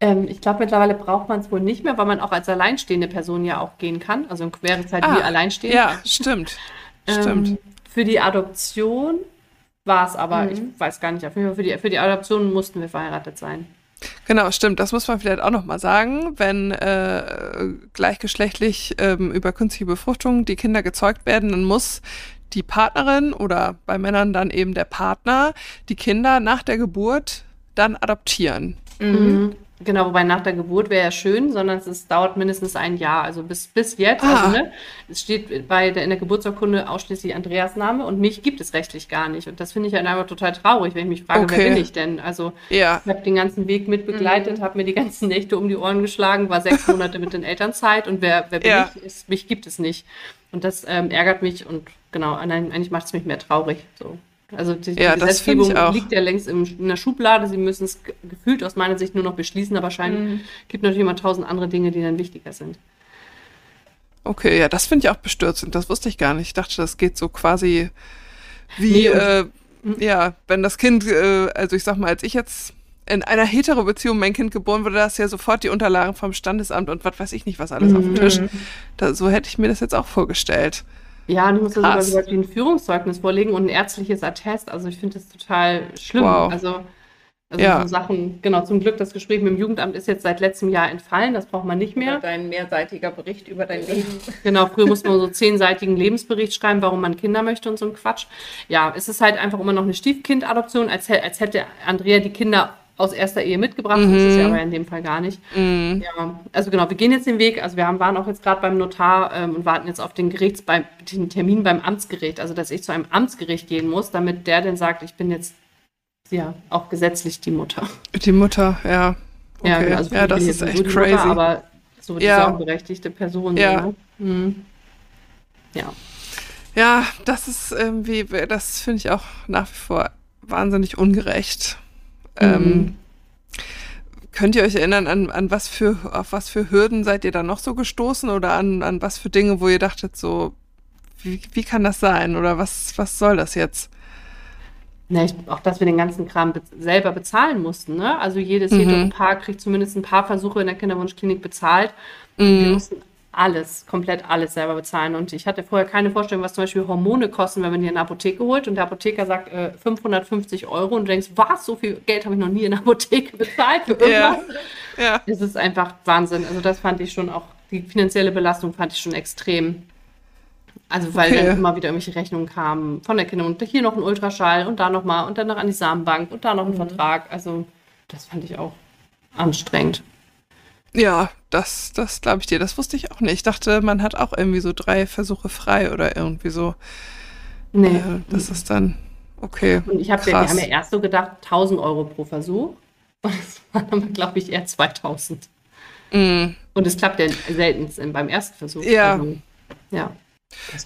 Ähm, ich glaube, mittlerweile braucht man es wohl nicht mehr, weil man auch als alleinstehende Person ja auch gehen kann. Also in quere Zeit ah, wie alleinstehend. Ja, stimmt. stimmt. Ähm, für die Adoption war es aber, mhm. ich weiß gar nicht, auf jeden Fall für die, für die Adoption mussten wir verheiratet sein. Genau, stimmt. Das muss man vielleicht auch nochmal sagen. Wenn äh, gleichgeschlechtlich ähm, über künstliche Befruchtung die Kinder gezeugt werden, dann muss die Partnerin oder bei Männern dann eben der Partner die Kinder nach der Geburt dann adoptieren. Mhm. Genau, wobei nach der Geburt wäre ja schön, sondern es ist, dauert mindestens ein Jahr. Also bis, bis jetzt, ah. also, ne, es steht bei der, in der Geburtsurkunde ausschließlich Andreas Name und mich gibt es rechtlich gar nicht. Und das finde ich halt einfach total traurig, wenn ich mich frage, okay. wer bin ich denn? Also ja. ich habe den ganzen Weg mitbegleitet, mhm. habe mir die ganzen Nächte um die Ohren geschlagen, war sechs Monate mit den Elternzeit und wer, wer bin ja. ich? Ist, mich gibt es nicht. Und das ähm, ärgert mich und genau, eigentlich macht es mich mehr traurig. So. Also die, ja, die Gesetzgebung liegt ja längst im, in der Schublade. Sie müssen es gefühlt aus meiner Sicht nur noch beschließen, aber wahrscheinlich mhm. gibt natürlich immer tausend andere Dinge, die dann wichtiger sind. Okay, ja, das finde ich auch bestürzend. Das wusste ich gar nicht. Ich dachte, das geht so quasi wie, nee, äh, mhm. ja, wenn das Kind, äh, also ich sag mal, als ich jetzt in einer hetero Beziehung mein Kind geboren wurde, da ist ja sofort die Unterlagen vom Standesamt und was weiß ich nicht, was alles mhm. auf dem mhm. Tisch. Da, so hätte ich mir das jetzt auch vorgestellt. Ja, und ich muss sogar sowas wie ein Führungszeugnis vorlegen und ein ärztliches Attest. Also ich finde das total schlimm. Wow. Also Also ja. so Sachen, genau, zum Glück, das Gespräch mit dem Jugendamt ist jetzt seit letztem Jahr entfallen, das braucht man nicht mehr. Oder dein mehrseitiger Bericht über dein Leben. Genau, früher musste man so zehnseitigen Lebensbericht schreiben, warum man Kinder möchte und so ein Quatsch. Ja, es ist halt einfach immer noch eine Stiefkindadoption, als, als hätte Andrea die Kinder aus erster Ehe mitgebracht. Mhm. Das ist ja aber in dem Fall gar nicht. Mhm. Ja, also genau, wir gehen jetzt den Weg. Also wir haben, waren auch jetzt gerade beim Notar ähm, und warten jetzt auf den Gerichts beim, den Termin beim Amtsgericht. Also dass ich zu einem Amtsgericht gehen muss, damit der dann sagt, ich bin jetzt ja auch gesetzlich die Mutter. Die Mutter, ja. Okay. Ja, genau, also ja das ist echt crazy. Mutter, aber so die ja. sorgenberechtigte Person. Ja. Ne? Mhm. Ja. Ja, das ist irgendwie, das finde ich auch nach wie vor wahnsinnig ungerecht. Mhm. Ähm, könnt ihr euch erinnern, an, an was für, auf was für Hürden seid ihr da noch so gestoßen oder an, an was für Dinge, wo ihr dachtet, so, wie, wie kann das sein oder was, was soll das jetzt? Na, ich, auch, dass wir den ganzen Kram be selber bezahlen mussten. Ne? Also jedes mhm. Paar kriegt zumindest ein paar Versuche in der Kinderwunschklinik bezahlt. Mhm. Wir mussten alles, komplett alles selber bezahlen. Und ich hatte vorher keine Vorstellung, was zum Beispiel Hormone kosten, wenn man die in der Apotheke holt. Und der Apotheker sagt äh, 550 Euro. Und du denkst, was, so viel Geld habe ich noch nie in der Apotheke bezahlt für irgendwas. Ja. ja. Das ist einfach Wahnsinn. Also das fand ich schon auch, die finanzielle Belastung fand ich schon extrem. Also weil okay. dann immer wieder irgendwelche Rechnungen kamen von der Kinder und hier noch ein Ultraschall und da nochmal und dann noch an die Samenbank und da noch ein mhm. Vertrag. Also das fand ich auch anstrengend. Ja, das, das glaube ich dir. Das wusste ich auch nicht. Ich dachte, man hat auch irgendwie so drei Versuche frei oder irgendwie so. Nee. Äh, das ist dann okay. Und ich habe ja erst so gedacht, 1000 Euro pro Versuch. Und es waren aber, glaube ich, eher 2000. Mm. Und es klappt ja selten beim ersten Versuch. Ja. Also, ja.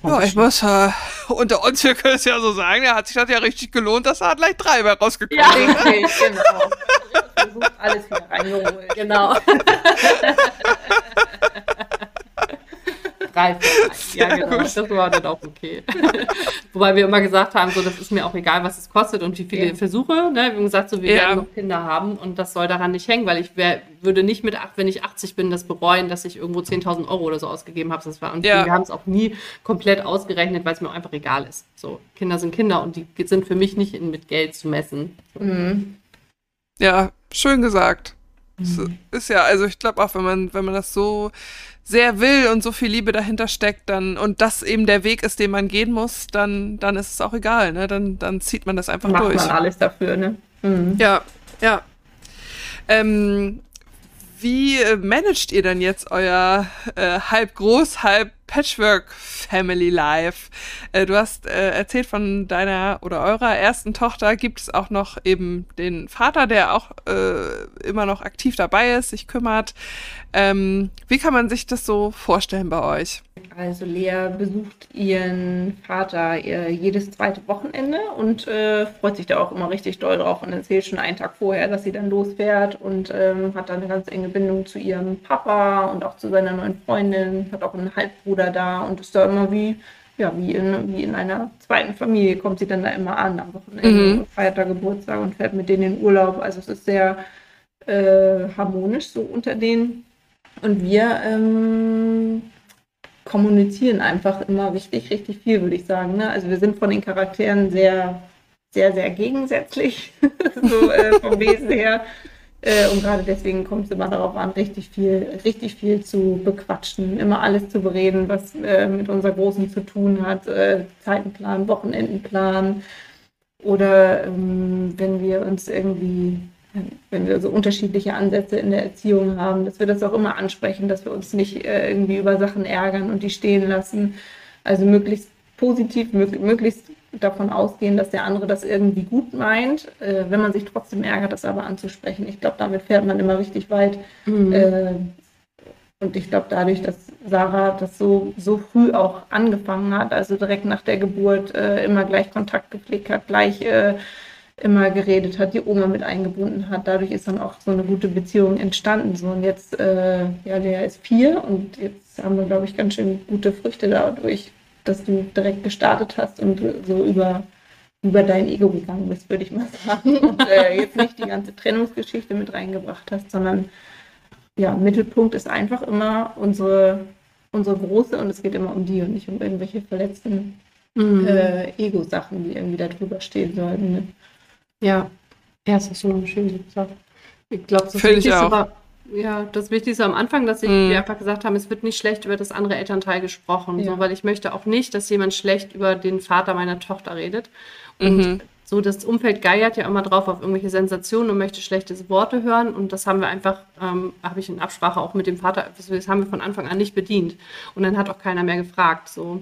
Ja, ich muss äh, unter uns, wir können es ja so sagen, da hat sich das ja richtig gelohnt, dass da gleich drei bei rausgekommen Ja, richtig, genau. Versucht alles wieder reingeholt. Genau. drei Ja, genau. Gut. Das war dann auch okay. Wobei wir immer gesagt haben, so, das ist mir auch egal, was es kostet und wie viele ja. Versuche. Ne? Wir haben gesagt, so, wir ja. werden noch Kinder haben und das soll daran nicht hängen, weil ich wär, würde nicht mit, wenn ich 80 bin, das bereuen, dass ich irgendwo 10.000 Euro oder so ausgegeben habe. Das war, und ja. wir haben es auch nie komplett ausgerechnet, weil es mir auch einfach egal ist. So, Kinder sind Kinder und die sind für mich nicht mit Geld zu messen. Mhm. Ja, schön gesagt. Mhm. Ist ja, also ich glaube auch, wenn man, wenn man das so sehr will und so viel Liebe dahinter steckt, dann und das eben der Weg ist, den man gehen muss, dann, dann ist es auch egal, ne? Dann, dann zieht man das einfach Macht durch. Macht man alles dafür, ne? Mhm. Ja, ja. Ähm, wie äh, managt ihr denn jetzt euer äh, halb groß, halb Patchwork Family Life? Äh, du hast äh, erzählt von deiner oder eurer ersten Tochter. Gibt es auch noch eben den Vater, der auch äh, immer noch aktiv dabei ist, sich kümmert? Ähm, wie kann man sich das so vorstellen bei euch? Also Lea besucht ihren Vater äh, jedes zweite Wochenende und äh, freut sich da auch immer richtig doll drauf und erzählt schon einen Tag vorher, dass sie dann losfährt und ähm, hat dann eine ganz enge Bindung zu ihrem Papa und auch zu seiner neuen Freundin, hat auch einen Halbbruder da und ist da immer wie, ja, wie in, wie in einer zweiten Familie, kommt sie dann da immer an am Wochenende mhm. und feiert da Geburtstag und fährt mit denen in Urlaub. Also es ist sehr äh, harmonisch so unter denen. Und wir ähm, kommunizieren einfach immer richtig, richtig viel, würde ich sagen. Ne? Also wir sind von den Charakteren sehr, sehr, sehr gegensätzlich, so äh, vom Wesen her. Äh, und gerade deswegen kommt es immer darauf an, richtig viel, richtig viel zu bequatschen, immer alles zu bereden, was äh, mit unserer Großen zu tun hat, äh, Zeitenplan, Wochenendenplan. Oder ähm, wenn wir uns irgendwie wenn wir so unterschiedliche Ansätze in der Erziehung haben, dass wir das auch immer ansprechen, dass wir uns nicht äh, irgendwie über Sachen ärgern und die stehen lassen. Also möglichst positiv, möglichst davon ausgehen, dass der andere das irgendwie gut meint, äh, wenn man sich trotzdem ärgert, das aber anzusprechen. Ich glaube, damit fährt man immer richtig weit. Mhm. Äh, und ich glaube, dadurch, dass Sarah das so, so früh auch angefangen hat, also direkt nach der Geburt immer gleich Kontakt gepflegt hat, gleich immer geredet hat, die Oma mit eingebunden hat. Dadurch ist dann auch so eine gute Beziehung entstanden. So, und jetzt, äh, ja, der ist vier und jetzt haben wir, glaube ich, ganz schön gute Früchte dadurch, dass du direkt gestartet hast und so über, über dein Ego gegangen bist, würde ich mal sagen. Und äh, jetzt nicht die ganze Trennungsgeschichte mit reingebracht hast, sondern ja, Mittelpunkt ist einfach immer unsere, unsere große und es geht immer um die und nicht um irgendwelche verletzten mhm. äh, Ego-Sachen, die irgendwie da drüber stehen sollten. Ne? Ja. Ja, das ist schon schön gesagt. Ich glaube, das Wichtigste war, ja, das Wichtigste am Anfang, dass ich, mm. einfach gesagt haben, es wird nicht schlecht über das andere Elternteil gesprochen, ja. so, weil ich möchte auch nicht, dass jemand schlecht über den Vater meiner Tochter redet. Und mhm. so, das Umfeld geiert ja immer drauf auf irgendwelche Sensationen und möchte schlechte Worte hören. Und das haben wir einfach, ähm, habe ich in Absprache auch mit dem Vater, das haben wir von Anfang an nicht bedient. Und dann hat auch keiner mehr gefragt. So.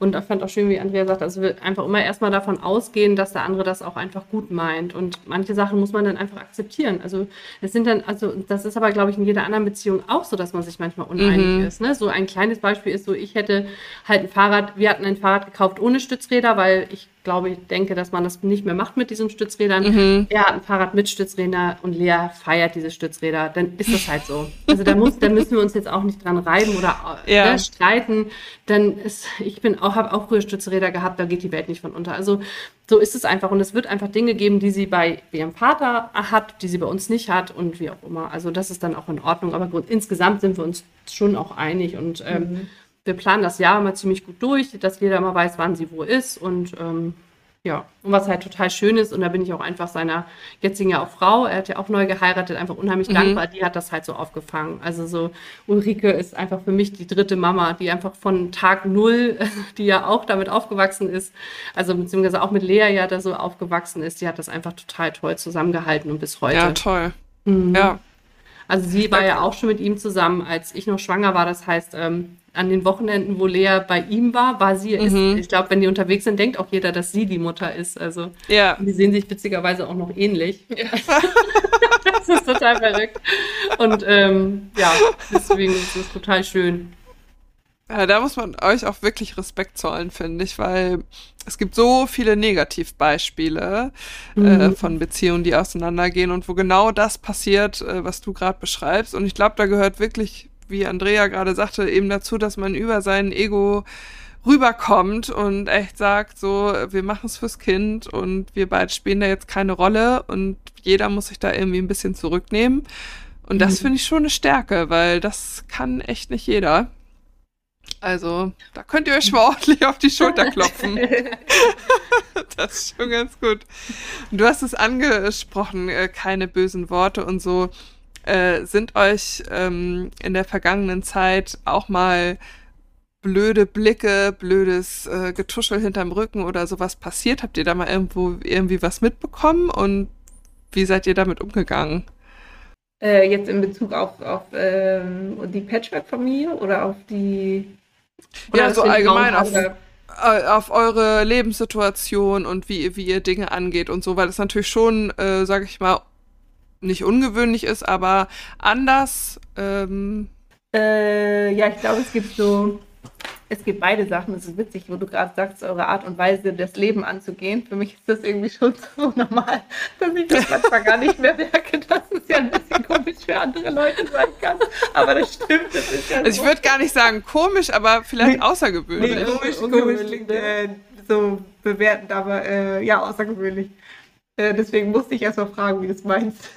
Und ich fand auch schön, wie Andrea sagt, also einfach immer erstmal davon ausgehen, dass der andere das auch einfach gut meint. Und manche Sachen muss man dann einfach akzeptieren. Also es sind dann, also das ist aber, glaube ich, in jeder anderen Beziehung auch so, dass man sich manchmal uneinig mhm. ist. Ne? So ein kleines Beispiel ist so, ich hätte halt ein Fahrrad, wir hatten ein Fahrrad gekauft ohne Stützräder, weil ich glaube, ich denke, dass man das nicht mehr macht mit diesen Stützrädern. Mhm. Er hat ein Fahrrad mit Stützrädern und Lea feiert diese Stützräder. Dann ist das halt so. Also da, muss, da müssen wir uns jetzt auch nicht dran reiben oder ja. ne, streiten. Dann ist, ich bin auch, habe auch früher Stützräder gehabt, da geht die Welt nicht von unter. Also so ist es einfach. Und es wird einfach Dinge geben, die sie bei ihrem Vater hat, die sie bei uns nicht hat und wie auch immer. Also das ist dann auch in Ordnung. Aber insgesamt sind wir uns schon auch einig und ähm, mhm wir planen das Jahr immer ziemlich gut durch, dass jeder immer weiß, wann sie wo ist und ähm, ja, und was halt total schön ist, und da bin ich auch einfach seiner jetzigen ja auch Frau, er hat ja auch neu geheiratet, einfach unheimlich mhm. dankbar, die hat das halt so aufgefangen. Also so, Ulrike ist einfach für mich die dritte Mama, die einfach von Tag null, die ja auch damit aufgewachsen ist, also beziehungsweise auch mit Lea ja da so aufgewachsen ist, die hat das einfach total toll zusammengehalten und bis heute. Ja, toll. Mhm. Ja. Also sie war ja auch schon mit ihm zusammen, als ich noch schwanger war. Das heißt, ähm, an den Wochenenden, wo Lea bei ihm war, war sie, mhm. ist, ich glaube, wenn die unterwegs sind, denkt auch jeder, dass sie die Mutter ist. Also ja. die sehen sich witzigerweise auch noch ähnlich. Ja. das ist total verrückt. Und ähm, ja, deswegen ist es total schön. Ja, da muss man euch auch wirklich Respekt zollen, finde ich, weil es gibt so viele Negativbeispiele äh, mhm. äh, von Beziehungen, die auseinandergehen und wo genau das passiert, äh, was du gerade beschreibst. Und ich glaube, da gehört wirklich wie Andrea gerade sagte, eben dazu, dass man über sein Ego rüberkommt und echt sagt, so, wir machen es fürs Kind und wir beide spielen da jetzt keine Rolle und jeder muss sich da irgendwie ein bisschen zurücknehmen. Und das mhm. finde ich schon eine Stärke, weil das kann echt nicht jeder. Also, da könnt ihr euch mal ordentlich auf die Schulter klopfen. das ist schon ganz gut. Du hast es angesprochen, äh, keine bösen Worte und so. Äh, sind euch ähm, in der vergangenen Zeit auch mal blöde Blicke, blödes äh, Getuschel hinterm Rücken oder sowas passiert? Habt ihr da mal irgendwo irgendwie was mitbekommen und wie seid ihr damit umgegangen? Äh, jetzt in Bezug auf, auf ähm, die Patchwork-Familie oder auf die. Oder ja, so allgemein auf, äh, auf eure Lebenssituation und wie, wie ihr Dinge angeht und so, weil das natürlich schon, äh, sag ich mal, nicht ungewöhnlich ist, aber anders. Ähm äh, ja, ich glaube, es gibt so, es gibt beide Sachen. Es ist witzig, wo du gerade sagst, eure Art und Weise, das Leben anzugehen. Für mich ist das irgendwie schon so normal, dass ich das manchmal gar nicht mehr merke, dass es ja ein bisschen komisch für andere Leute sein kann. Aber das stimmt, das ist ja Also ich würde gar nicht sagen komisch, aber vielleicht außergewöhnlich. Nee, komisch, komisch klingt äh, so bewertend, aber äh, ja, außergewöhnlich. Äh, deswegen musste ich erst mal fragen, wie du es meinst.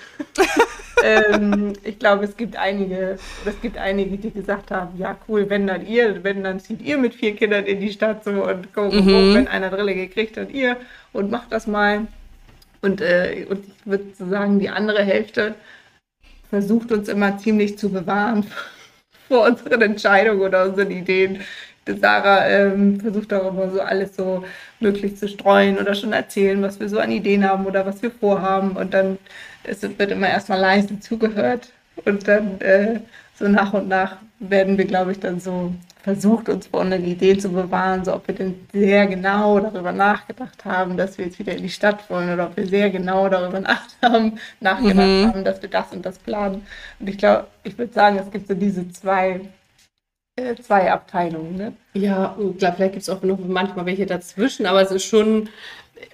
ähm, ich glaube, es gibt einige, es gibt einige, die gesagt haben, ja cool, wenn dann ihr, wenn dann zieht ihr mit vier Kindern in die Stadt so und guck, mhm. guck wenn einer Drille gekriegt hat, ihr und macht das mal. Und, äh, und ich würde sagen, die andere Hälfte versucht uns immer ziemlich zu bewahren vor unseren Entscheidungen oder unseren Ideen. Sarah ähm, versucht immer so alles so möglich zu streuen oder schon erzählen, was wir so an Ideen haben oder was wir vorhaben. Und dann es wird immer erstmal leise zugehört und dann äh, so nach und nach werden wir, glaube ich, dann so versucht, uns vor einer Idee zu bewahren, so ob wir denn sehr genau darüber nachgedacht haben, dass wir jetzt wieder in die Stadt wollen oder ob wir sehr genau darüber nach haben, nachgedacht mhm. haben, dass wir das und das planen. Und ich glaube, ich würde sagen, es gibt so diese zwei äh, zwei Abteilungen. Ne? Ja, glaub, vielleicht gibt es auch noch manchmal welche dazwischen, aber es ist schon,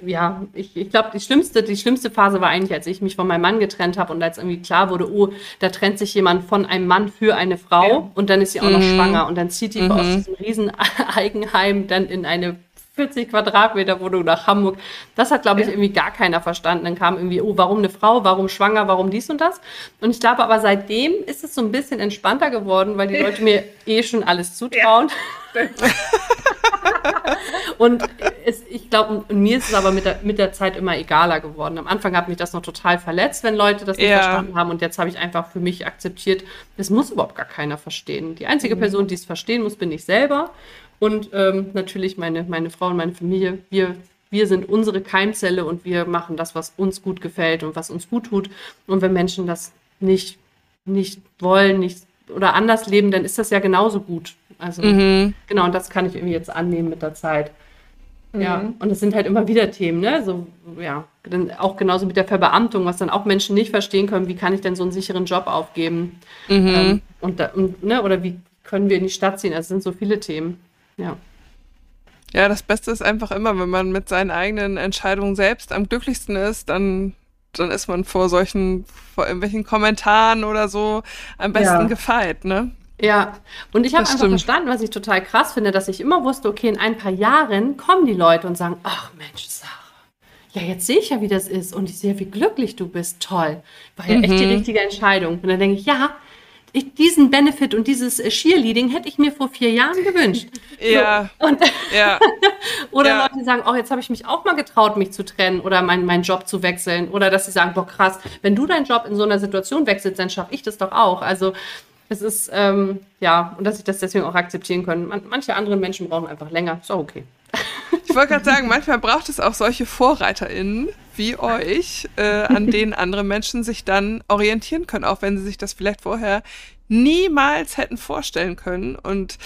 ja, ich, ich glaube, die schlimmste, die schlimmste Phase war eigentlich, als ich mich von meinem Mann getrennt habe und als irgendwie klar wurde, oh, da trennt sich jemand von einem Mann für eine Frau ja. und dann ist sie auch mhm. noch schwanger und dann zieht die mhm. aus diesem riesen Eigenheim dann in eine 40 Quadratmeter Wohnung nach Hamburg. Das hat, glaube ich, irgendwie gar keiner verstanden. Dann kam irgendwie, oh, warum eine Frau, warum schwanger, warum dies und das. Und ich glaube aber seitdem ist es so ein bisschen entspannter geworden, weil die Leute mir eh schon alles zutrauen. Ja. und es, ich glaube, mir ist es aber mit der, mit der Zeit immer egaler geworden. Am Anfang hat mich das noch total verletzt, wenn Leute das nicht ja. verstanden haben. Und jetzt habe ich einfach für mich akzeptiert, das muss überhaupt gar keiner verstehen. Die einzige mhm. Person, die es verstehen muss, bin ich selber. Und ähm, natürlich meine, meine Frau und meine Familie. Wir wir sind unsere Keimzelle und wir machen das, was uns gut gefällt und was uns gut tut. Und wenn Menschen das nicht, nicht wollen, nicht oder anders leben, dann ist das ja genauso gut. Also mhm. genau, und das kann ich irgendwie jetzt annehmen mit der Zeit. Mhm. Ja, und es sind halt immer wieder Themen, ne? So, ja, dann auch genauso mit der Verbeamtung, was dann auch Menschen nicht verstehen können, wie kann ich denn so einen sicheren Job aufgeben? Mhm. Ähm, und, da, und, ne, oder wie können wir in die Stadt ziehen? Also es sind so viele Themen. Ja. Ja, das Beste ist einfach immer, wenn man mit seinen eigenen Entscheidungen selbst am glücklichsten ist, dann, dann ist man vor solchen, vor irgendwelchen Kommentaren oder so am besten ja. gefeit, ne? Ja, und ich habe einfach stimmt. verstanden, was ich total krass finde, dass ich immer wusste, okay, in ein paar Jahren kommen die Leute und sagen, ach Mensch, Sarah, ja, jetzt sehe ich ja, wie das ist und ich sehe, wie glücklich du bist, toll. War ja mhm. echt die mhm. richtige Entscheidung. Und dann denke ich, ja, ich, diesen Benefit und dieses äh, Cheerleading hätte ich mir vor vier Jahren gewünscht. Ja. So, und, ja. oder ja. Leute sagen, oh, jetzt habe ich mich auch mal getraut, mich zu trennen oder meinen mein Job zu wechseln. Oder dass sie sagen, boah, krass, wenn du deinen Job in so einer Situation wechselst, dann schaffe ich das doch auch. Also es ist, ähm, ja, und dass ich das deswegen auch akzeptieren können. Man, manche anderen Menschen brauchen einfach länger. Ist auch okay. Ich wollte gerade sagen, manchmal braucht es auch solche VorreiterInnen wie euch, äh, an denen andere Menschen sich dann orientieren können, auch wenn sie sich das vielleicht vorher niemals hätten vorstellen können. Und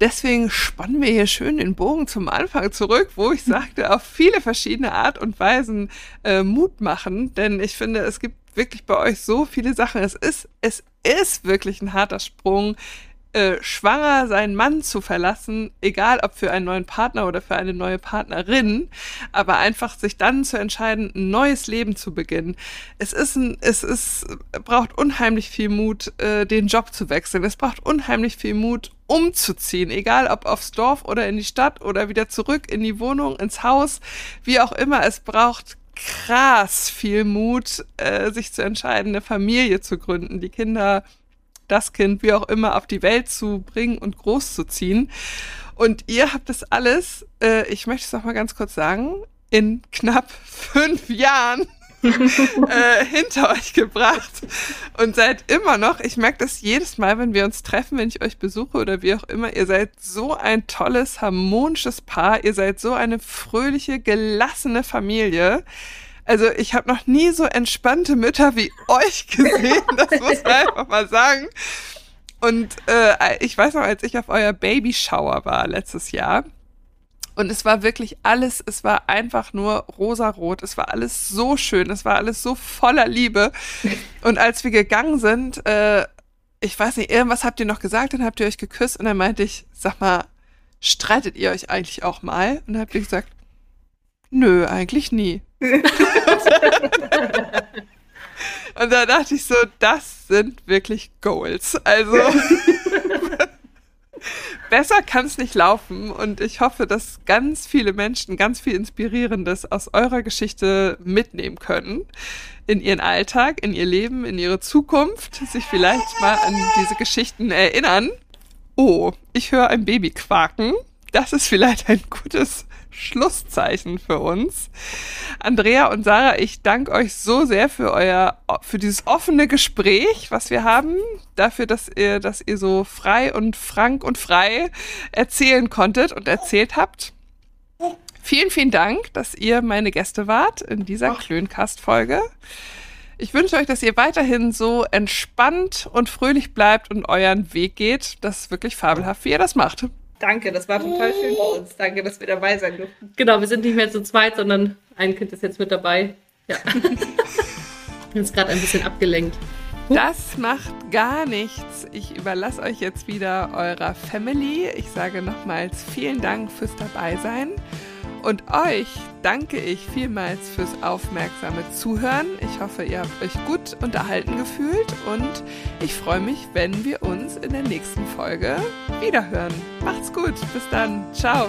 deswegen spannen wir hier schön den Bogen zum Anfang zurück, wo ich sagte, auf viele verschiedene Art und Weisen äh, Mut machen. Denn ich finde, es gibt wirklich bei euch so viele Sachen. Es ist, es ist wirklich ein harter Sprung, äh, schwanger seinen Mann zu verlassen, egal ob für einen neuen Partner oder für eine neue Partnerin, aber einfach sich dann zu entscheiden, ein neues Leben zu beginnen. Es ist ein, es ist, braucht unheimlich viel Mut, äh, den Job zu wechseln. Es braucht unheimlich viel Mut, umzuziehen, egal ob aufs Dorf oder in die Stadt oder wieder zurück in die Wohnung, ins Haus, wie auch immer. Es braucht krass viel Mut, äh, sich zu entscheiden, eine Familie zu gründen, die Kinder das Kind, wie auch immer, auf die Welt zu bringen und großzuziehen. Und ihr habt das alles, äh, ich möchte es noch mal ganz kurz sagen, in knapp fünf Jahren äh, hinter euch gebracht und seid immer noch, ich merke das jedes Mal, wenn wir uns treffen, wenn ich euch besuche oder wie auch immer, ihr seid so ein tolles, harmonisches Paar, ihr seid so eine fröhliche, gelassene Familie. Also ich habe noch nie so entspannte Mütter wie euch gesehen, das muss man einfach mal sagen. Und äh, ich weiß noch, als ich auf euer Babyshower war letztes Jahr, und es war wirklich alles, es war einfach nur rosarot. Es war alles so schön, es war alles so voller Liebe. Und als wir gegangen sind, äh, ich weiß nicht, irgendwas habt ihr noch gesagt, dann habt ihr euch geküsst und dann meinte ich, sag mal, streitet ihr euch eigentlich auch mal? Und dann habt ihr gesagt, nö, eigentlich nie. und da dachte ich so, das sind wirklich Goals. Also besser kann es nicht laufen und ich hoffe, dass ganz viele Menschen ganz viel Inspirierendes aus eurer Geschichte mitnehmen können in ihren Alltag, in ihr Leben, in ihre Zukunft, sich vielleicht mal an diese Geschichten erinnern. Oh, ich höre ein Baby quaken. Das ist vielleicht ein gutes Schlusszeichen für uns. Andrea und Sarah, ich danke euch so sehr für euer, für dieses offene Gespräch, was wir haben, dafür, dass ihr, dass ihr so frei und frank und frei erzählen konntet und erzählt habt. Vielen, vielen Dank, dass ihr meine Gäste wart in dieser Klöncast-Folge. Ich wünsche euch, dass ihr weiterhin so entspannt und fröhlich bleibt und euren Weg geht. Das ist wirklich fabelhaft, wie ihr das macht. Danke, das war total schön bei uns. Danke, dass wir dabei sein durften. Genau, wir sind nicht mehr zu zweit, sondern ein Kind ist jetzt mit dabei. Ja. Wir sind gerade ein bisschen abgelenkt. Das macht gar nichts. Ich überlasse euch jetzt wieder eurer Family. Ich sage nochmals vielen Dank fürs Dabeisein. Und euch danke ich vielmals fürs aufmerksame Zuhören. Ich hoffe, ihr habt euch gut unterhalten gefühlt und ich freue mich, wenn wir uns in der nächsten Folge wiederhören. Macht's gut. Bis dann. Ciao.